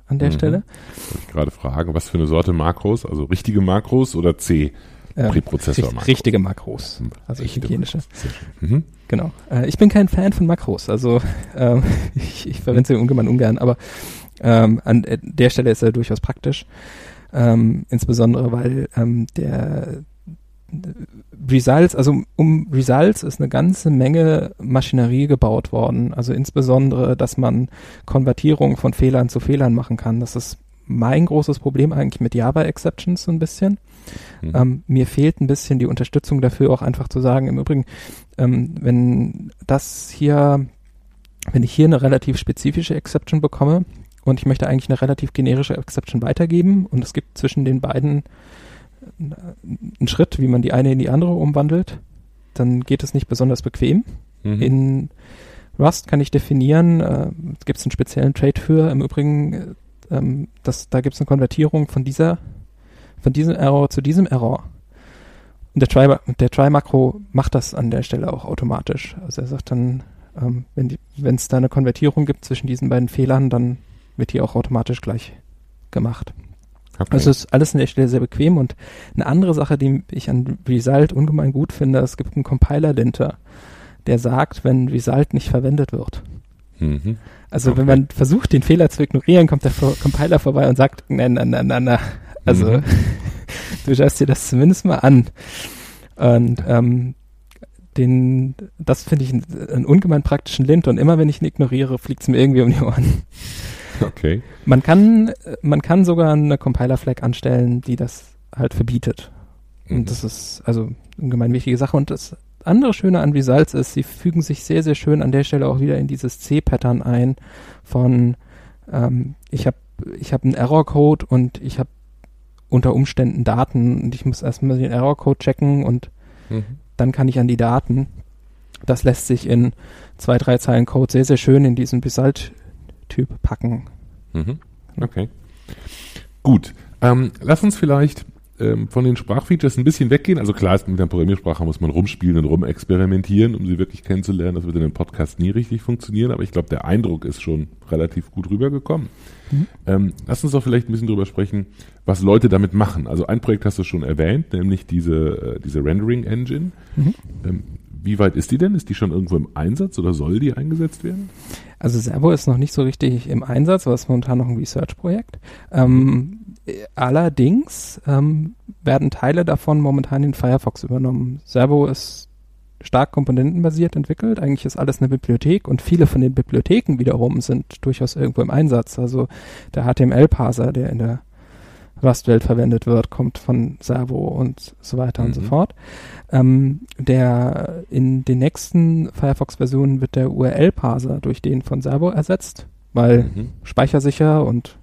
an der mhm. Stelle. Wollte ich gerade fragen, was für eine Sorte Makros? Also richtige Makros oder C? Ähm, Präprozessor Makros. Richtige Makros. Also richtige hygienische. Mhm. Genau. Äh, ich bin kein Fan von Makros. Also ähm, ich, ich verwende sie ungern, ungern, aber ähm, an der Stelle ist er durchaus praktisch. Ähm, insbesondere weil ähm, der Results, also um Results ist eine ganze Menge Maschinerie gebaut worden. Also insbesondere, dass man Konvertierung von Fehlern zu Fehlern machen kann. Das ist mein großes Problem eigentlich mit Java Exceptions so ein bisschen. Mhm. Ähm, mir fehlt ein bisschen die Unterstützung dafür, auch einfach zu sagen, im Übrigen, ähm, wenn das hier, wenn ich hier eine relativ spezifische Exception bekomme und ich möchte eigentlich eine relativ generische Exception weitergeben und es gibt zwischen den beiden einen Schritt, wie man die eine in die andere umwandelt, dann geht es nicht besonders bequem. Mhm. In Rust kann ich definieren, äh, gibt es einen speziellen Trade für, im Übrigen, äh, ähm, das, da gibt es eine Konvertierung von dieser von diesem Error zu diesem Error. Und der Try, der Try-Makro macht das an der Stelle auch automatisch. Also er sagt dann, Ähm, wenn es da eine Konvertierung gibt zwischen diesen beiden Fehlern, dann wird die auch automatisch gleich gemacht. Okay. Also ist alles an der Stelle sehr bequem und eine andere Sache, die ich an Result ungemein gut finde, es gibt einen Compiler-Linter, der sagt, wenn Result nicht verwendet wird. Mhm. Also okay. wenn man versucht, den Fehler zu ignorieren, kommt der Compiler vorbei und sagt, na, na, na, na, na. Also mhm. du schaust dir das zumindest mal an. Und ähm, den, das finde ich einen, einen ungemein praktischen Lint und immer wenn ich ihn ignoriere, fliegt es mir irgendwie um die Ohren. Okay. Man kann, man kann sogar eine Compiler-Flag anstellen, die das halt verbietet. Mhm. Und das ist also eine ungemein wichtige Sache. Und das andere Schöne an Results ist, sie fügen sich sehr, sehr schön an der Stelle auch wieder in dieses C-Pattern ein von ähm, ich habe ich hab einen Error-Code und ich habe unter Umständen Daten und ich muss erstmal den Error-Code checken und mhm. dann kann ich an die Daten. Das lässt sich in zwei, drei Zeilen Code sehr, sehr schön in diesen Result-Typ packen. Mhm. Okay. Gut. Ähm, lass uns vielleicht ähm, von den Sprachfeatures ein bisschen weggehen. Also klar ist, mit der Programmiersprache muss man rumspielen und rumexperimentieren, um sie wirklich kennenzulernen. Das wird in einem Podcast nie richtig funktionieren, aber ich glaube, der Eindruck ist schon relativ gut rübergekommen. Mhm. Ähm, lass uns doch vielleicht ein bisschen drüber sprechen, was Leute damit machen. Also ein Projekt hast du schon erwähnt, nämlich diese, äh, diese Rendering Engine. Mhm. Ähm, wie weit ist die denn? Ist die schon irgendwo im Einsatz oder soll die eingesetzt werden? Also Servo ist noch nicht so richtig im Einsatz, aber es ist momentan noch ein Research-Projekt. Ähm, allerdings ähm, werden Teile davon momentan in Firefox übernommen. Servo ist stark komponentenbasiert entwickelt. Eigentlich ist alles eine Bibliothek und viele von den Bibliotheken wiederum sind durchaus irgendwo im Einsatz. Also der HTML-Parser, der in der Rust-Welt verwendet wird, kommt von Servo und so weiter mhm. und so mhm. fort. Ähm, der in den nächsten Firefox-Versionen wird der URL-Parser durch den von Servo ersetzt, weil mhm. speichersicher und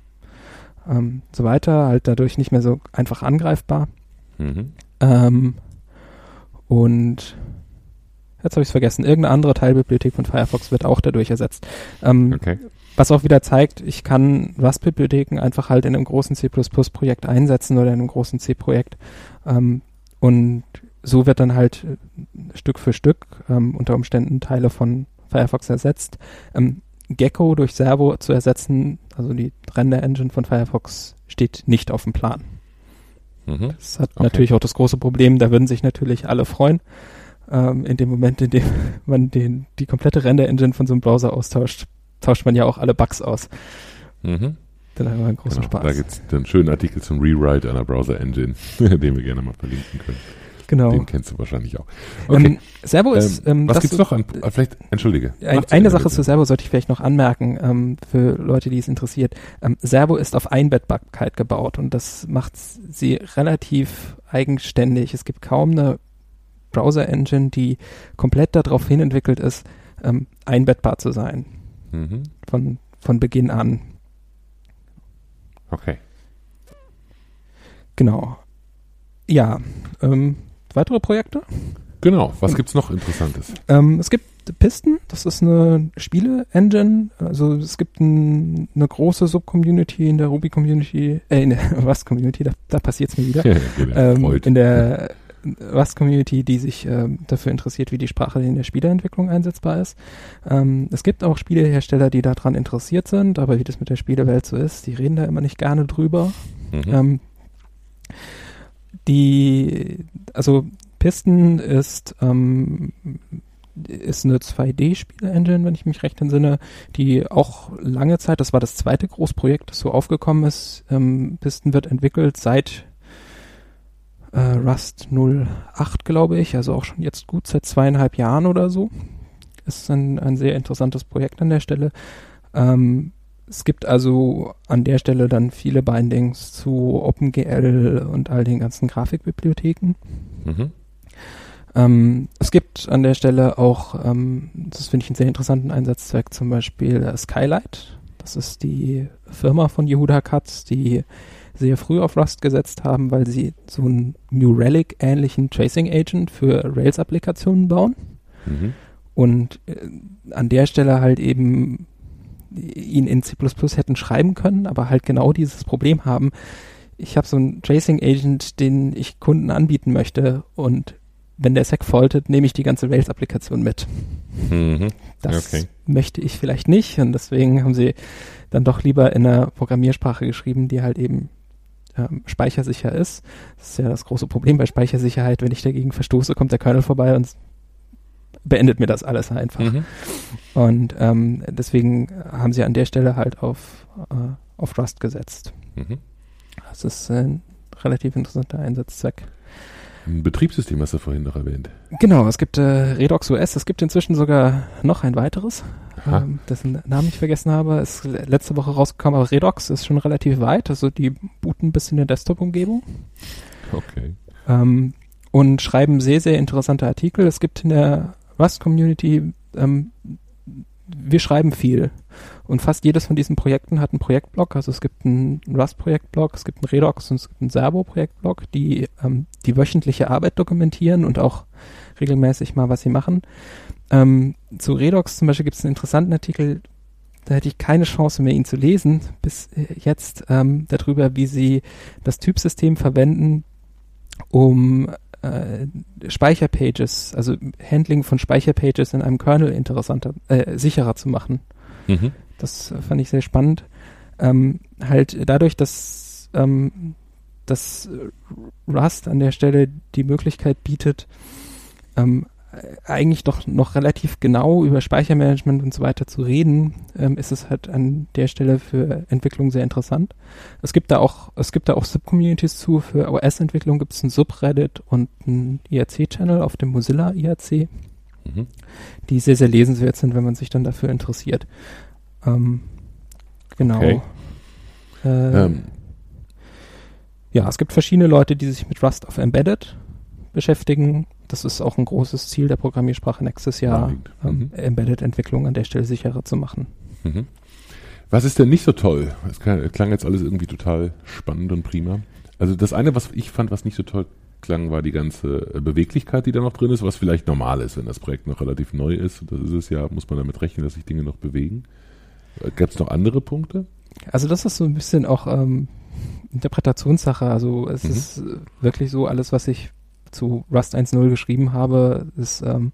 ähm, so weiter, halt dadurch nicht mehr so einfach angreifbar. Mhm. Ähm, und jetzt habe ich es vergessen, irgendeine andere Teilbibliothek von Firefox wird auch dadurch ersetzt. Ähm, okay. Was auch wieder zeigt, ich kann Rust-Bibliotheken einfach halt in einem großen C++-Projekt einsetzen oder in einem großen C-Projekt. Ähm, und so wird dann halt äh, Stück für Stück ähm, unter Umständen Teile von Firefox ersetzt. Ähm, Gecko durch Servo zu ersetzen, also die Render-Engine von Firefox, steht nicht auf dem Plan. Mhm. Das hat okay. natürlich auch das große Problem, da würden sich natürlich alle freuen. Ähm, in dem Moment, in dem man den, die komplette Render-Engine von so einem Browser austauscht, tauscht man ja auch alle Bugs aus. Mhm. Dann haben wir einen großen genau, Spaß. Da gibt es einen schönen Artikel zum Rewrite einer Browser-Engine, den wir gerne mal verlinken können. Genau. Den kennst du wahrscheinlich auch. Ähm, okay. Ähm, Servo ist. Ähm, was gibt's noch an? Äh, vielleicht, entschuldige. Ein, eine Sache zu Servo sollte ich vielleicht noch anmerken ähm, für Leute, die es interessiert. Ähm, Servo ist auf Einbettbarkeit gebaut und das macht sie relativ eigenständig. Es gibt kaum eine Browser-Engine, die komplett darauf hin entwickelt ist, ähm, einbettbar zu sein. Mhm. Von, von Beginn an. Okay. Genau. Ja, ähm, weitere Projekte? Genau, was gibt's noch Interessantes? Ähm, es gibt Pisten, das ist eine Spiele-Engine, also es gibt ein, eine große Sub-Community in der Ruby-Community, äh, in der Rust-Community, da, da passiert's mir wieder. Ja, ähm, in der Rust-Community, die sich ähm, dafür interessiert, wie die Sprache in der Spieleentwicklung einsetzbar ist. Ähm, es gibt auch Spielehersteller, die daran interessiert sind, aber wie das mit der Spielewelt so ist, die reden da immer nicht gerne drüber. Mhm. Ähm, die, also Pisten ist, ähm, ist eine 2D-Spiele-Engine, wenn ich mich recht entsinne, die auch lange Zeit, das war das zweite Großprojekt, das so aufgekommen ist. Ähm, Pisten wird entwickelt seit äh, Rust 08, glaube ich, also auch schon jetzt gut seit zweieinhalb Jahren oder so. Ist ein, ein sehr interessantes Projekt an der Stelle. Ähm, es gibt also an der Stelle dann viele Bindings zu OpenGL und all den ganzen Grafikbibliotheken. Mhm. Ähm, es gibt an der Stelle auch, ähm, das finde ich einen sehr interessanten Einsatzzweck, zum Beispiel äh, Skylight. Das ist die Firma von Yehuda Katz, die sehr früh auf Rust gesetzt haben, weil sie so einen New Relic-ähnlichen Tracing Agent für Rails-Applikationen bauen. Mhm. Und äh, an der Stelle halt eben ihn in C++ hätten schreiben können, aber halt genau dieses Problem haben. Ich habe so einen Tracing Agent, den ich Kunden anbieten möchte und wenn der Sec faultet, nehme ich die ganze Rails-Applikation mit. Mhm. Das Okay. möchte ich vielleicht nicht und deswegen haben sie dann doch lieber in einer Programmiersprache geschrieben, die halt eben ähm, speichersicher ist. Das ist ja das große Problem bei Speichersicherheit. Wenn ich dagegen verstoße, kommt der Kernel vorbei und beendet mir das alles einfach. Mhm. Und ähm, deswegen haben sie an der Stelle halt auf, äh, auf Rust gesetzt. Mhm. Das ist ein relativ interessanter Einsatzzweck. Ein Betriebssystem hast du vorhin noch erwähnt. Genau, es gibt äh, Redox OS, es gibt inzwischen sogar noch ein weiteres, Aha. ähm, dessen Namen ich vergessen habe. Ist letzte Woche rausgekommen, aber Redox ist schon relativ weit, also die booten bis in der Desktop-Umgebung Okay. ähm, und schreiben sehr, sehr interessante Artikel. Es gibt in der Rust-Community, ähm, wir schreiben viel und fast jedes von diesen Projekten hat einen Projektblog. Also es gibt einen Rust-Projektblog, es gibt einen Redox und es gibt einen Servo-Projektblog, die ähm, die wöchentliche Arbeit dokumentieren und auch regelmäßig mal, was sie machen. Ähm, zu Redox zum Beispiel gibt es einen interessanten Artikel, da hätte ich keine Chance mehr, ihn zu lesen, bis äh, jetzt, ähm, darüber, wie sie das Typsystem verwenden, um äh, Speicherpages, also Handling von Speicherpages in einem Kernel interessanter, äh, sicherer zu machen. Mhm. Das äh, fand ich sehr spannend. Ähm, halt dadurch, dass, ähm, dass Rust an der Stelle die Möglichkeit bietet, ähm, äh, eigentlich doch noch relativ genau über Speichermanagement und so weiter zu reden, ähm, ist es halt an der Stelle für Entwicklung sehr interessant. Es gibt da auch, es gibt da auch Subcommunities zu. Für OS-Entwicklung gibt es ein Subreddit und ein IRC-Channel auf dem Mozilla IRC Mhm. die sehr, sehr lesenswert sind, wenn man sich dann dafür interessiert. Ähm, genau. Okay. Äh, Ähm, ja, es gibt verschiedene Leute, die sich mit Rust auf Embedded beschäftigen. Das ist auch ein großes Ziel der Programmiersprache nächstes Jahr, ähm, Mhm. Embedded-Entwicklung an der Stelle sicherer zu machen. Mhm. Was ist denn nicht so toll? Es klang, klang jetzt alles irgendwie total spannend und prima. Also das eine, was ich fand, was nicht so toll klang, war die ganze äh, Beweglichkeit, die da noch drin ist, was vielleicht normal ist, wenn das Projekt noch relativ neu ist. Das ist es ja, muss man damit rechnen, dass sich Dinge noch bewegen. Gab es noch andere Punkte? Also das ist so ein bisschen auch ähm, Interpretationssache. Also es Mhm. ist äh, wirklich so, alles, was ich zu Rust 1.0 geschrieben habe, ist, ähm,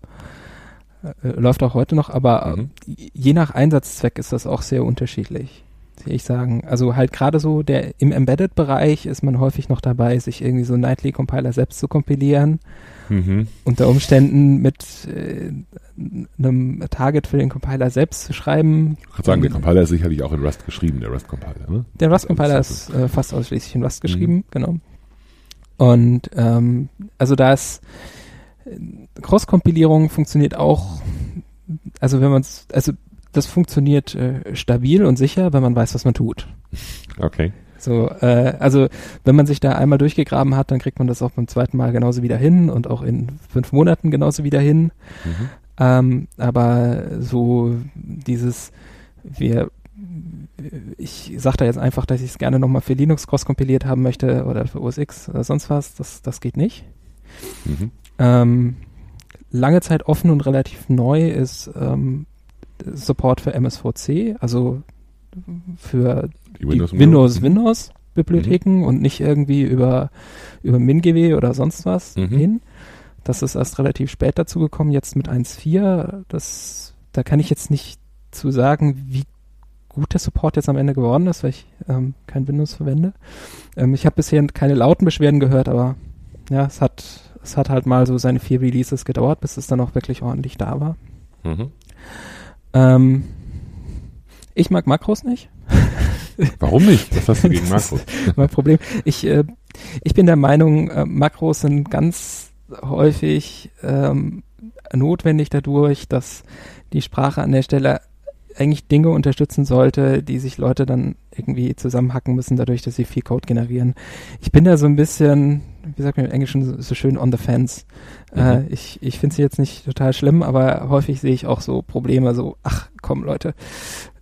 äh, läuft auch heute noch, aber Mhm. äh, je nach Einsatzzweck ist das auch sehr unterschiedlich, will ich sagen. Also halt gerade so der im Embedded-Bereich ist man häufig noch dabei, sich irgendwie so Nightly Compiler selbst zu kompilieren. Mhm. Unter Umständen mit äh, einem Target für den Compiler selbst zu schreiben. Ich kann sagen, der Compiler ist sicherlich auch in Rust geschrieben, der Rust-Compiler. Ne? Der Rust-Compiler Das ist äh, fast ausschließlich in Rust geschrieben, genau. Und ähm, also da ist äh, Cross-Kompilierung funktioniert auch, also wenn man es, also das funktioniert äh, stabil und sicher, wenn man weiß, was man tut. Okay. So, äh, also wenn man sich da einmal durchgegraben hat, dann kriegt man das auch beim zweiten Mal genauso wieder hin und auch in fünf Monaten genauso wieder hin. Mhm. Ähm, aber so dieses, wir, ich sage da jetzt einfach, dass ich es gerne nochmal für Linux cross-kompiliert haben möchte oder für OS X oder sonst was, das, das geht nicht. Mhm. Ähm, lange Zeit offen und relativ neu ist ähm, Support für MSVC, also für Die die Windows, Windows Windows Bibliotheken und nicht irgendwie über über MinGW oder sonst was Mhm. hin. Das ist erst relativ spät dazu gekommen, jetzt mit 1.4. Das, da kann ich jetzt nicht zu sagen, wie gut der Support jetzt am Ende geworden ist, weil ich ähm, kein Windows verwende. Ähm, ich habe bisher keine lauten Beschwerden gehört, aber ja, es hat es hat halt mal so seine vier Releases gedauert, bis es dann auch wirklich ordentlich da war. Mhm. Ähm, ich mag Makros nicht. Warum nicht? Was hast du gegen Makros? mein Problem. Ich, äh, ich bin der Meinung, äh, Makros sind ganz häufig ähm, notwendig dadurch, dass die Sprache an der Stelle eigentlich Dinge unterstützen sollte, die sich Leute dann irgendwie zusammenhacken müssen, dadurch, dass sie viel Code generieren. Ich bin da so ein bisschen, wie sagt man im Englischen so, so schön, on the fence. Äh, Mhm. ich ich finde sie jetzt nicht total schlimm, aber häufig sehe ich auch so Probleme, so, ach komm Leute,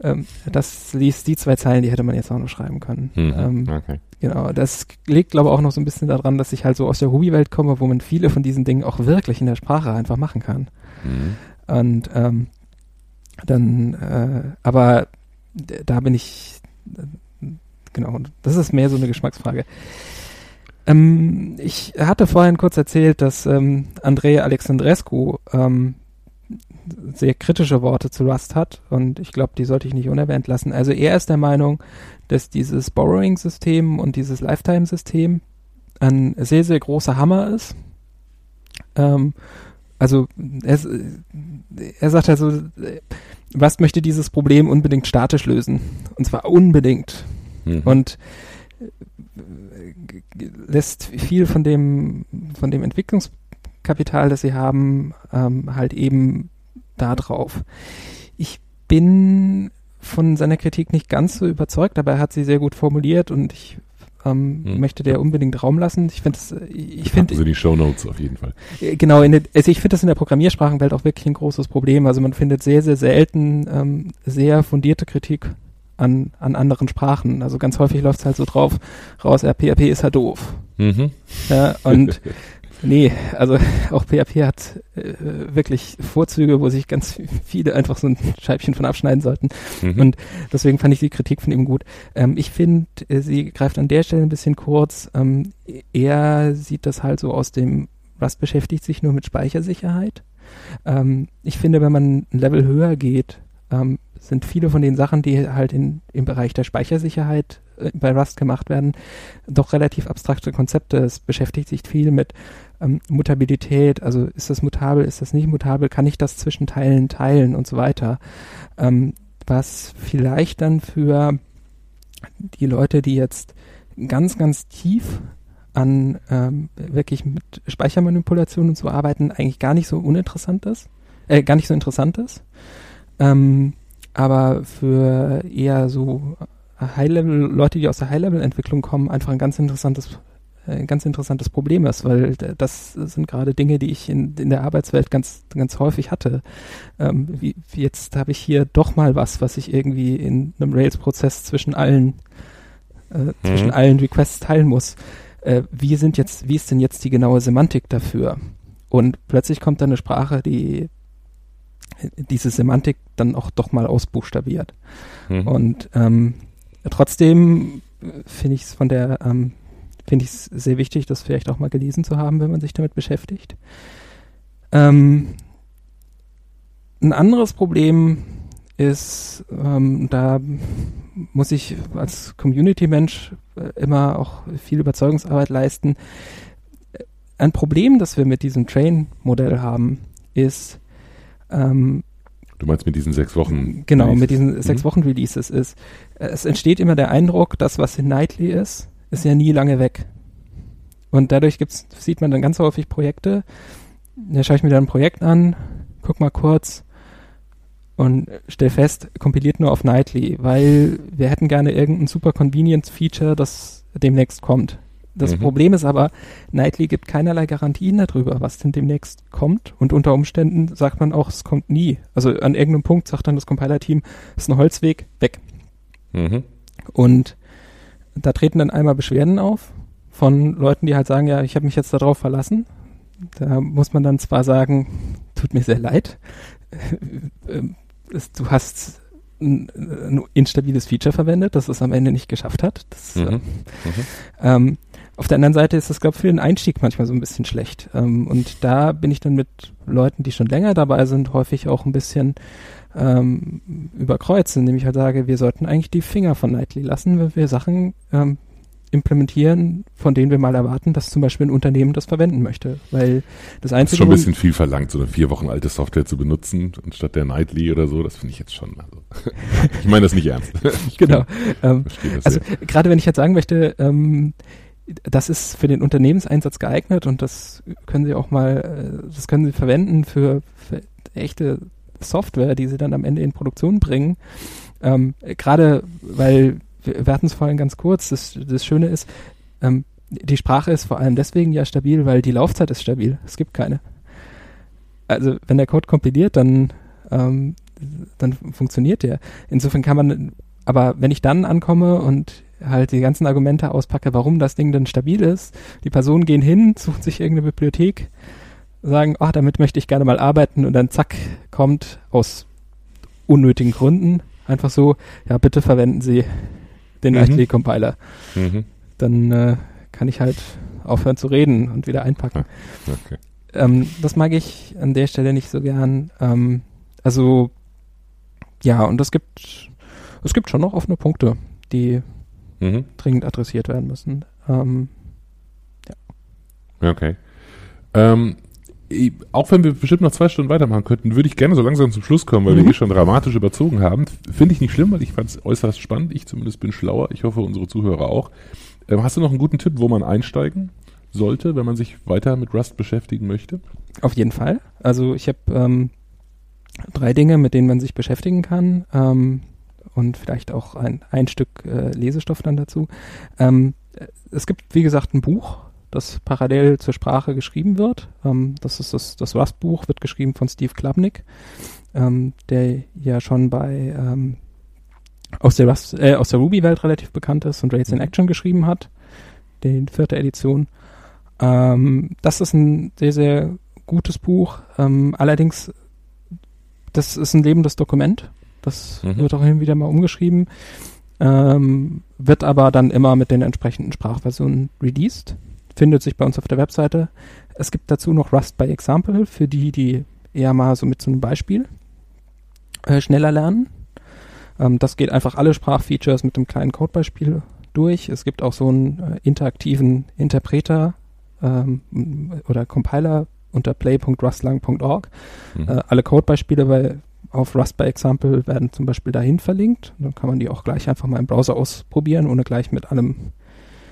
ähm, das liest die zwei Zeilen, die hätte man jetzt auch noch schreiben können. Mhm. Ähm, Okay. Genau, das liegt, glaube ich, auch noch so ein bisschen daran, dass ich halt so aus der Ruby-Welt komme, wo man viele von diesen Dingen auch wirklich in der Sprache einfach machen kann. Mhm. Und ähm, dann, äh, aber da bin ich, äh, genau, das ist mehr so eine Geschmacksfrage. Ähm, ich hatte vorhin kurz erzählt, dass ähm, Andrei Alexandrescu ähm, sehr kritische Worte zu Rust hat und ich glaube, die sollte ich nicht unerwähnt lassen. Also er ist der Meinung, dass dieses Borrowing-System und dieses Lifetime-System ein sehr, sehr großer Hammer ist. Ähm, also er, er sagt also, Rust möchte dieses Problem unbedingt statisch lösen. Und zwar unbedingt. Mhm. Und lässt viel von dem, von dem Entwicklungskapital, das sie haben, ähm, halt eben da drauf. Ich bin von seiner Kritik nicht ganz so überzeugt, aber er hat sie sehr gut formuliert und ich ähm, hm. möchte der unbedingt Raum lassen. Ich finde ich finde also die Show Notes auf jeden Fall. Äh, genau, der, also ich finde das in der Programmiersprachenwelt auch wirklich ein großes Problem. Also man findet sehr sehr selten ähm, sehr fundierte Kritik an, an anderen Sprachen. Also ganz häufig läuft es halt so drauf raus, PHP ist halt doof. Mhm. Ja, und nee, also auch PHP hat äh, wirklich Vorzüge, wo sich ganz viele einfach so ein Scheibchen von abschneiden sollten. Mhm. Und deswegen fand ich die Kritik von ihm gut. Ähm, ich finde, äh, sie greift an der Stelle ein bisschen kurz. Ähm, er sieht das halt so aus dem, was beschäftigt sich nur mit Speichersicherheit. Ähm, ich finde, wenn man ein Level höher geht, ähm, sind viele von den Sachen, die halt in, im Bereich der Speichersicherheit äh, bei Rust gemacht werden, doch relativ abstrakte Konzepte. Es beschäftigt sich viel mit ähm, Mutabilität, also ist das mutabel, ist das nicht mutabel, kann ich das zwischen Teilen teilen und so weiter. Ähm, was vielleicht dann für die Leute, die jetzt ganz, ganz tief an ähm, wirklich mit Speichermanipulationen zu arbeiten, eigentlich gar nicht so uninteressant ist, äh, gar nicht so interessant ist. Ähm, aber für eher so High-Level, Leute, die aus der High-Level-Entwicklung kommen, einfach ein ganz interessantes, ein äh, ganz interessantes Problem ist, weil das sind gerade Dinge, die ich in, in der Arbeitswelt ganz, ganz häufig hatte. Ähm, wie, jetzt habe ich hier doch mal was, was ich irgendwie in einem Rails-Prozess zwischen allen, äh, mhm. zwischen allen Requests teilen muss. Äh, wie sind jetzt, wie ist denn jetzt die genaue Semantik dafür? Und plötzlich kommt da eine Sprache, die diese Semantik dann auch doch mal ausbuchstabiert. Mhm. Und ähm, trotzdem finde ich es von der, ähm, finde ich es sehr wichtig, das vielleicht auch mal gelesen zu haben, wenn man sich damit beschäftigt. Ähm, ein anderes Problem ist, ähm, da muss ich als Community-Mensch äh, immer auch viel Überzeugungsarbeit leisten. Ein Problem, das wir mit diesem Train-Modell haben, ist, ähm, du meinst mit diesen sechs Wochen? Genau, Releases. mit diesen sechs mhm. Wochen Releases ist. Äh, es entsteht immer der Eindruck, das, was in Nightly ist, ist ja nie lange weg. Und dadurch gibt's, sieht man dann ganz häufig Projekte. Da schaue ich mir dann ein Projekt an, guck mal kurz und stell fest, kompiliert nur auf Nightly, weil wir hätten gerne irgendein super Convenience Feature, das demnächst kommt. Das mhm. Problem ist aber, Nightly gibt keinerlei Garantien darüber, was denn demnächst kommt. Und unter Umständen sagt man auch, es kommt nie. Also an irgendeinem Punkt sagt dann das Compiler-Team, es ist ein Holzweg, weg. Mhm. Und da treten dann einmal Beschwerden auf von Leuten, die halt sagen, ja, ich habe mich jetzt darauf verlassen. Da muss man dann zwar sagen, tut mir sehr leid, du hast ein, ein, instabiles Feature verwendet, das es am Ende nicht geschafft hat. Das, mhm. Äh, mhm. Ähm, auf der anderen Seite ist das, glaube ich, für den Einstieg manchmal so ein bisschen schlecht. Ähm, und da bin ich dann mit Leuten, die schon länger dabei sind, häufig auch ein bisschen ähm, überkreuzen, indem ich halt sage, wir sollten eigentlich die Finger von Nightly lassen, wenn wir Sachen ähm, implementieren, von denen wir mal erwarten, dass zum Beispiel ein Unternehmen das verwenden möchte. Weil das einzige. Das ist schon ein bisschen viel verlangt, so eine vier Wochen alte Software zu benutzen, anstatt der Nightly oder so. Das finde ich jetzt schon. Also, ich meine das nicht ernst. genau. Ähm, also gerade wenn ich jetzt sagen möchte, ähm, das ist für den Unternehmenseinsatz geeignet und das können Sie auch mal, äh, das können Sie verwenden für, für echte Software, die Sie dann am Ende in Produktion bringen. Ähm, Gerade weil wir, wir hatten es vorhin ganz kurz, das, das Schöne ist, ähm, die Sprache ist vor allem deswegen ja stabil, weil die Laufzeit ist stabil. Es gibt keine. Also wenn der Code kompiliert, dann, ähm, dann funktioniert der. Insofern kann man, aber wenn ich dann ankomme und halt die ganzen Argumente auspacke, warum das Ding denn stabil ist. Die Personen gehen hin, suchen sich irgendeine Bibliothek, sagen, ach, damit möchte ich gerne mal arbeiten und dann zack, kommt aus unnötigen Gründen einfach so, ja, bitte verwenden Sie den mhm. Nightly Compiler. Mhm. Dann äh, kann ich halt aufhören zu reden und wieder einpacken. Ah, okay. Ähm, das mag ich an der Stelle nicht so gern. Ähm, Also ja, und es gibt es gibt schon noch offene Punkte, die Mhm. dringend adressiert werden müssen. Ähm, Okay. Ähm, auch wenn wir bestimmt noch zwei Stunden weitermachen könnten, würde ich gerne so langsam zum Schluss kommen, weil wir Mhm. hier schon dramatisch überzogen haben. Finde ich nicht schlimm, weil ich fand es äußerst spannend. Ich zumindest bin schlauer. Ich hoffe, unsere Zuhörer auch. Ähm, hast du noch einen guten Tipp, wo man einsteigen sollte, wenn man sich weiter mit Rust beschäftigen möchte? Auf jeden Fall. Also ich habe ähm, drei Dinge, mit denen man sich beschäftigen kann ähm, und vielleicht auch ein, ein Stück äh, Lesestoff dann dazu. Ähm, äh, es gibt, wie gesagt, ein Buch, das parallel zur Sprache geschrieben wird. Ähm, das ist das, das Rust-Buch, wird geschrieben von Steve Klabnik, ähm, der ja schon bei ähm, aus der Rust, äh, aus der Ruby-Welt relativ bekannt ist und Rails in Action geschrieben hat, die vierte Edition. Ähm, das ist ein sehr, sehr gutes Buch. Ähm, allerdings, das ist ein lebendes Dokument. Das Mhm. wird auch hin und wieder mal umgeschrieben. Ähm, wird aber dann immer mit den entsprechenden Sprachversionen released. Findet sich bei uns auf der Webseite. Es gibt dazu noch Rust by Example für die, die eher mal so mit so einem Beispiel äh, schneller lernen. Ähm, das geht einfach alle Sprachfeatures mit einem kleinen Codebeispiel durch. Es gibt auch so einen äh, interaktiven Interpreter ähm, oder Compiler unter play.rustlang.org. Mhm. Äh, alle Codebeispiele bei, auf Rust by Example werden zum Beispiel dahin verlinkt. Dann kann man die auch gleich einfach mal im Browser ausprobieren, ohne gleich mit allem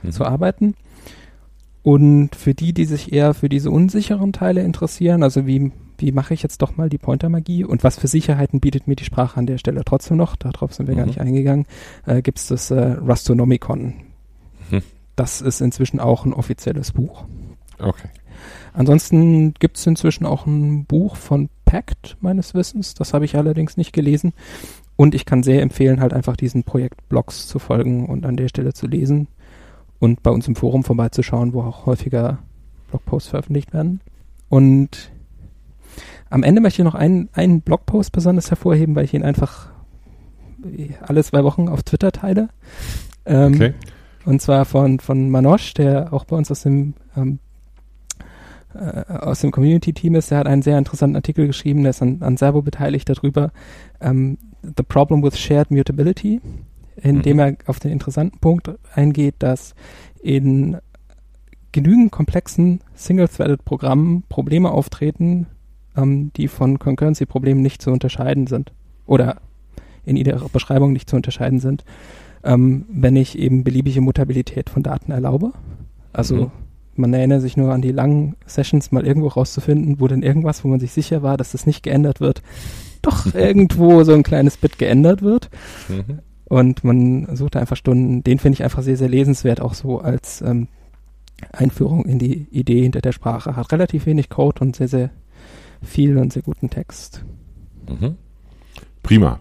Mhm. zu arbeiten. Und für die, die sich eher für diese unsicheren Teile interessieren, also wie, wie mache ich jetzt doch mal die Pointer-Magie und was für Sicherheiten bietet mir die Sprache an der Stelle trotzdem noch, darauf sind wir gar Mhm. nicht eingegangen, äh, gibt es das äh, Rustonomicon. Mhm. Das ist inzwischen auch ein offizielles Buch. Okay. Ansonsten gibt es inzwischen auch ein Buch von Pact, meines Wissens. Das habe ich allerdings nicht gelesen. Und ich kann sehr empfehlen, halt einfach diesen Projektblogs zu folgen und an der Stelle zu lesen und bei uns im Forum vorbeizuschauen, wo auch häufiger Blogposts veröffentlicht werden. Und am Ende möchte ich noch einen, einen Blogpost besonders hervorheben, weil ich ihn einfach alle zwei Wochen auf Twitter teile. Ähm, Okay. und zwar von, von Manosch, der auch bei uns aus dem, ähm, äh, aus dem Community-Team ist. Der hat einen sehr interessanten Artikel geschrieben, der ist an, an Servo beteiligt darüber. Ähm, The Problem with Shared Mutability, in Mhm. er auf den interessanten Punkt eingeht, dass in genügend komplexen Single-Threaded-Programmen Probleme auftreten, ähm, die von Concurrency-Problemen nicht zu unterscheiden sind. Oder in ihrer Beschreibung nicht zu unterscheiden sind ähm, wenn ich eben beliebige Mutabilität von Daten erlaube. Also Mhm. man erinnert sich nur an die langen Sessions, mal irgendwo rauszufinden, wo denn irgendwas, wo man sich sicher war, dass das nicht geändert wird, doch irgendwo so ein kleines Bit geändert wird. Mhm. Und man sucht da einfach Stunden. Den finde ich einfach sehr, sehr lesenswert, auch so als ähm, Einführung in die Idee hinter der Sprache. Hat relativ wenig Code und sehr, sehr viel und sehr guten Text. Mhm. Prima.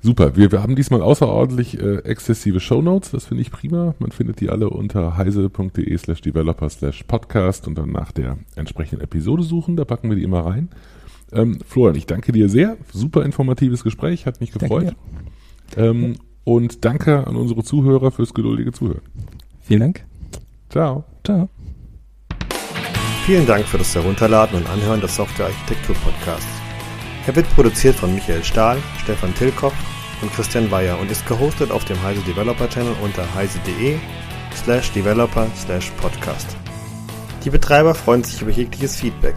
Super. Wir, wir haben diesmal außerordentlich äh, exzessive Shownotes. Das finde ich prima. Man findet die alle unter heise.de slash developer slash podcast und dann nach der entsprechenden Episode suchen. Da packen wir die immer rein. Ähm, Florian, ich danke dir sehr. Super informatives Gespräch. Hat mich gefreut. Ähm, und danke an unsere Zuhörer fürs geduldige Zuhören. Vielen Dank. Ciao. Ciao. Vielen Dank für das Herunterladen und Anhören des Software Architektur Podcasts. Er wird produziert von Michael Stahl, Stefan Tilkoff und Christian Weyer und ist gehostet auf dem Heise Developer Channel unter heise.de slash developer slash podcast. Die Betreiber freuen sich über jegliches Feedback,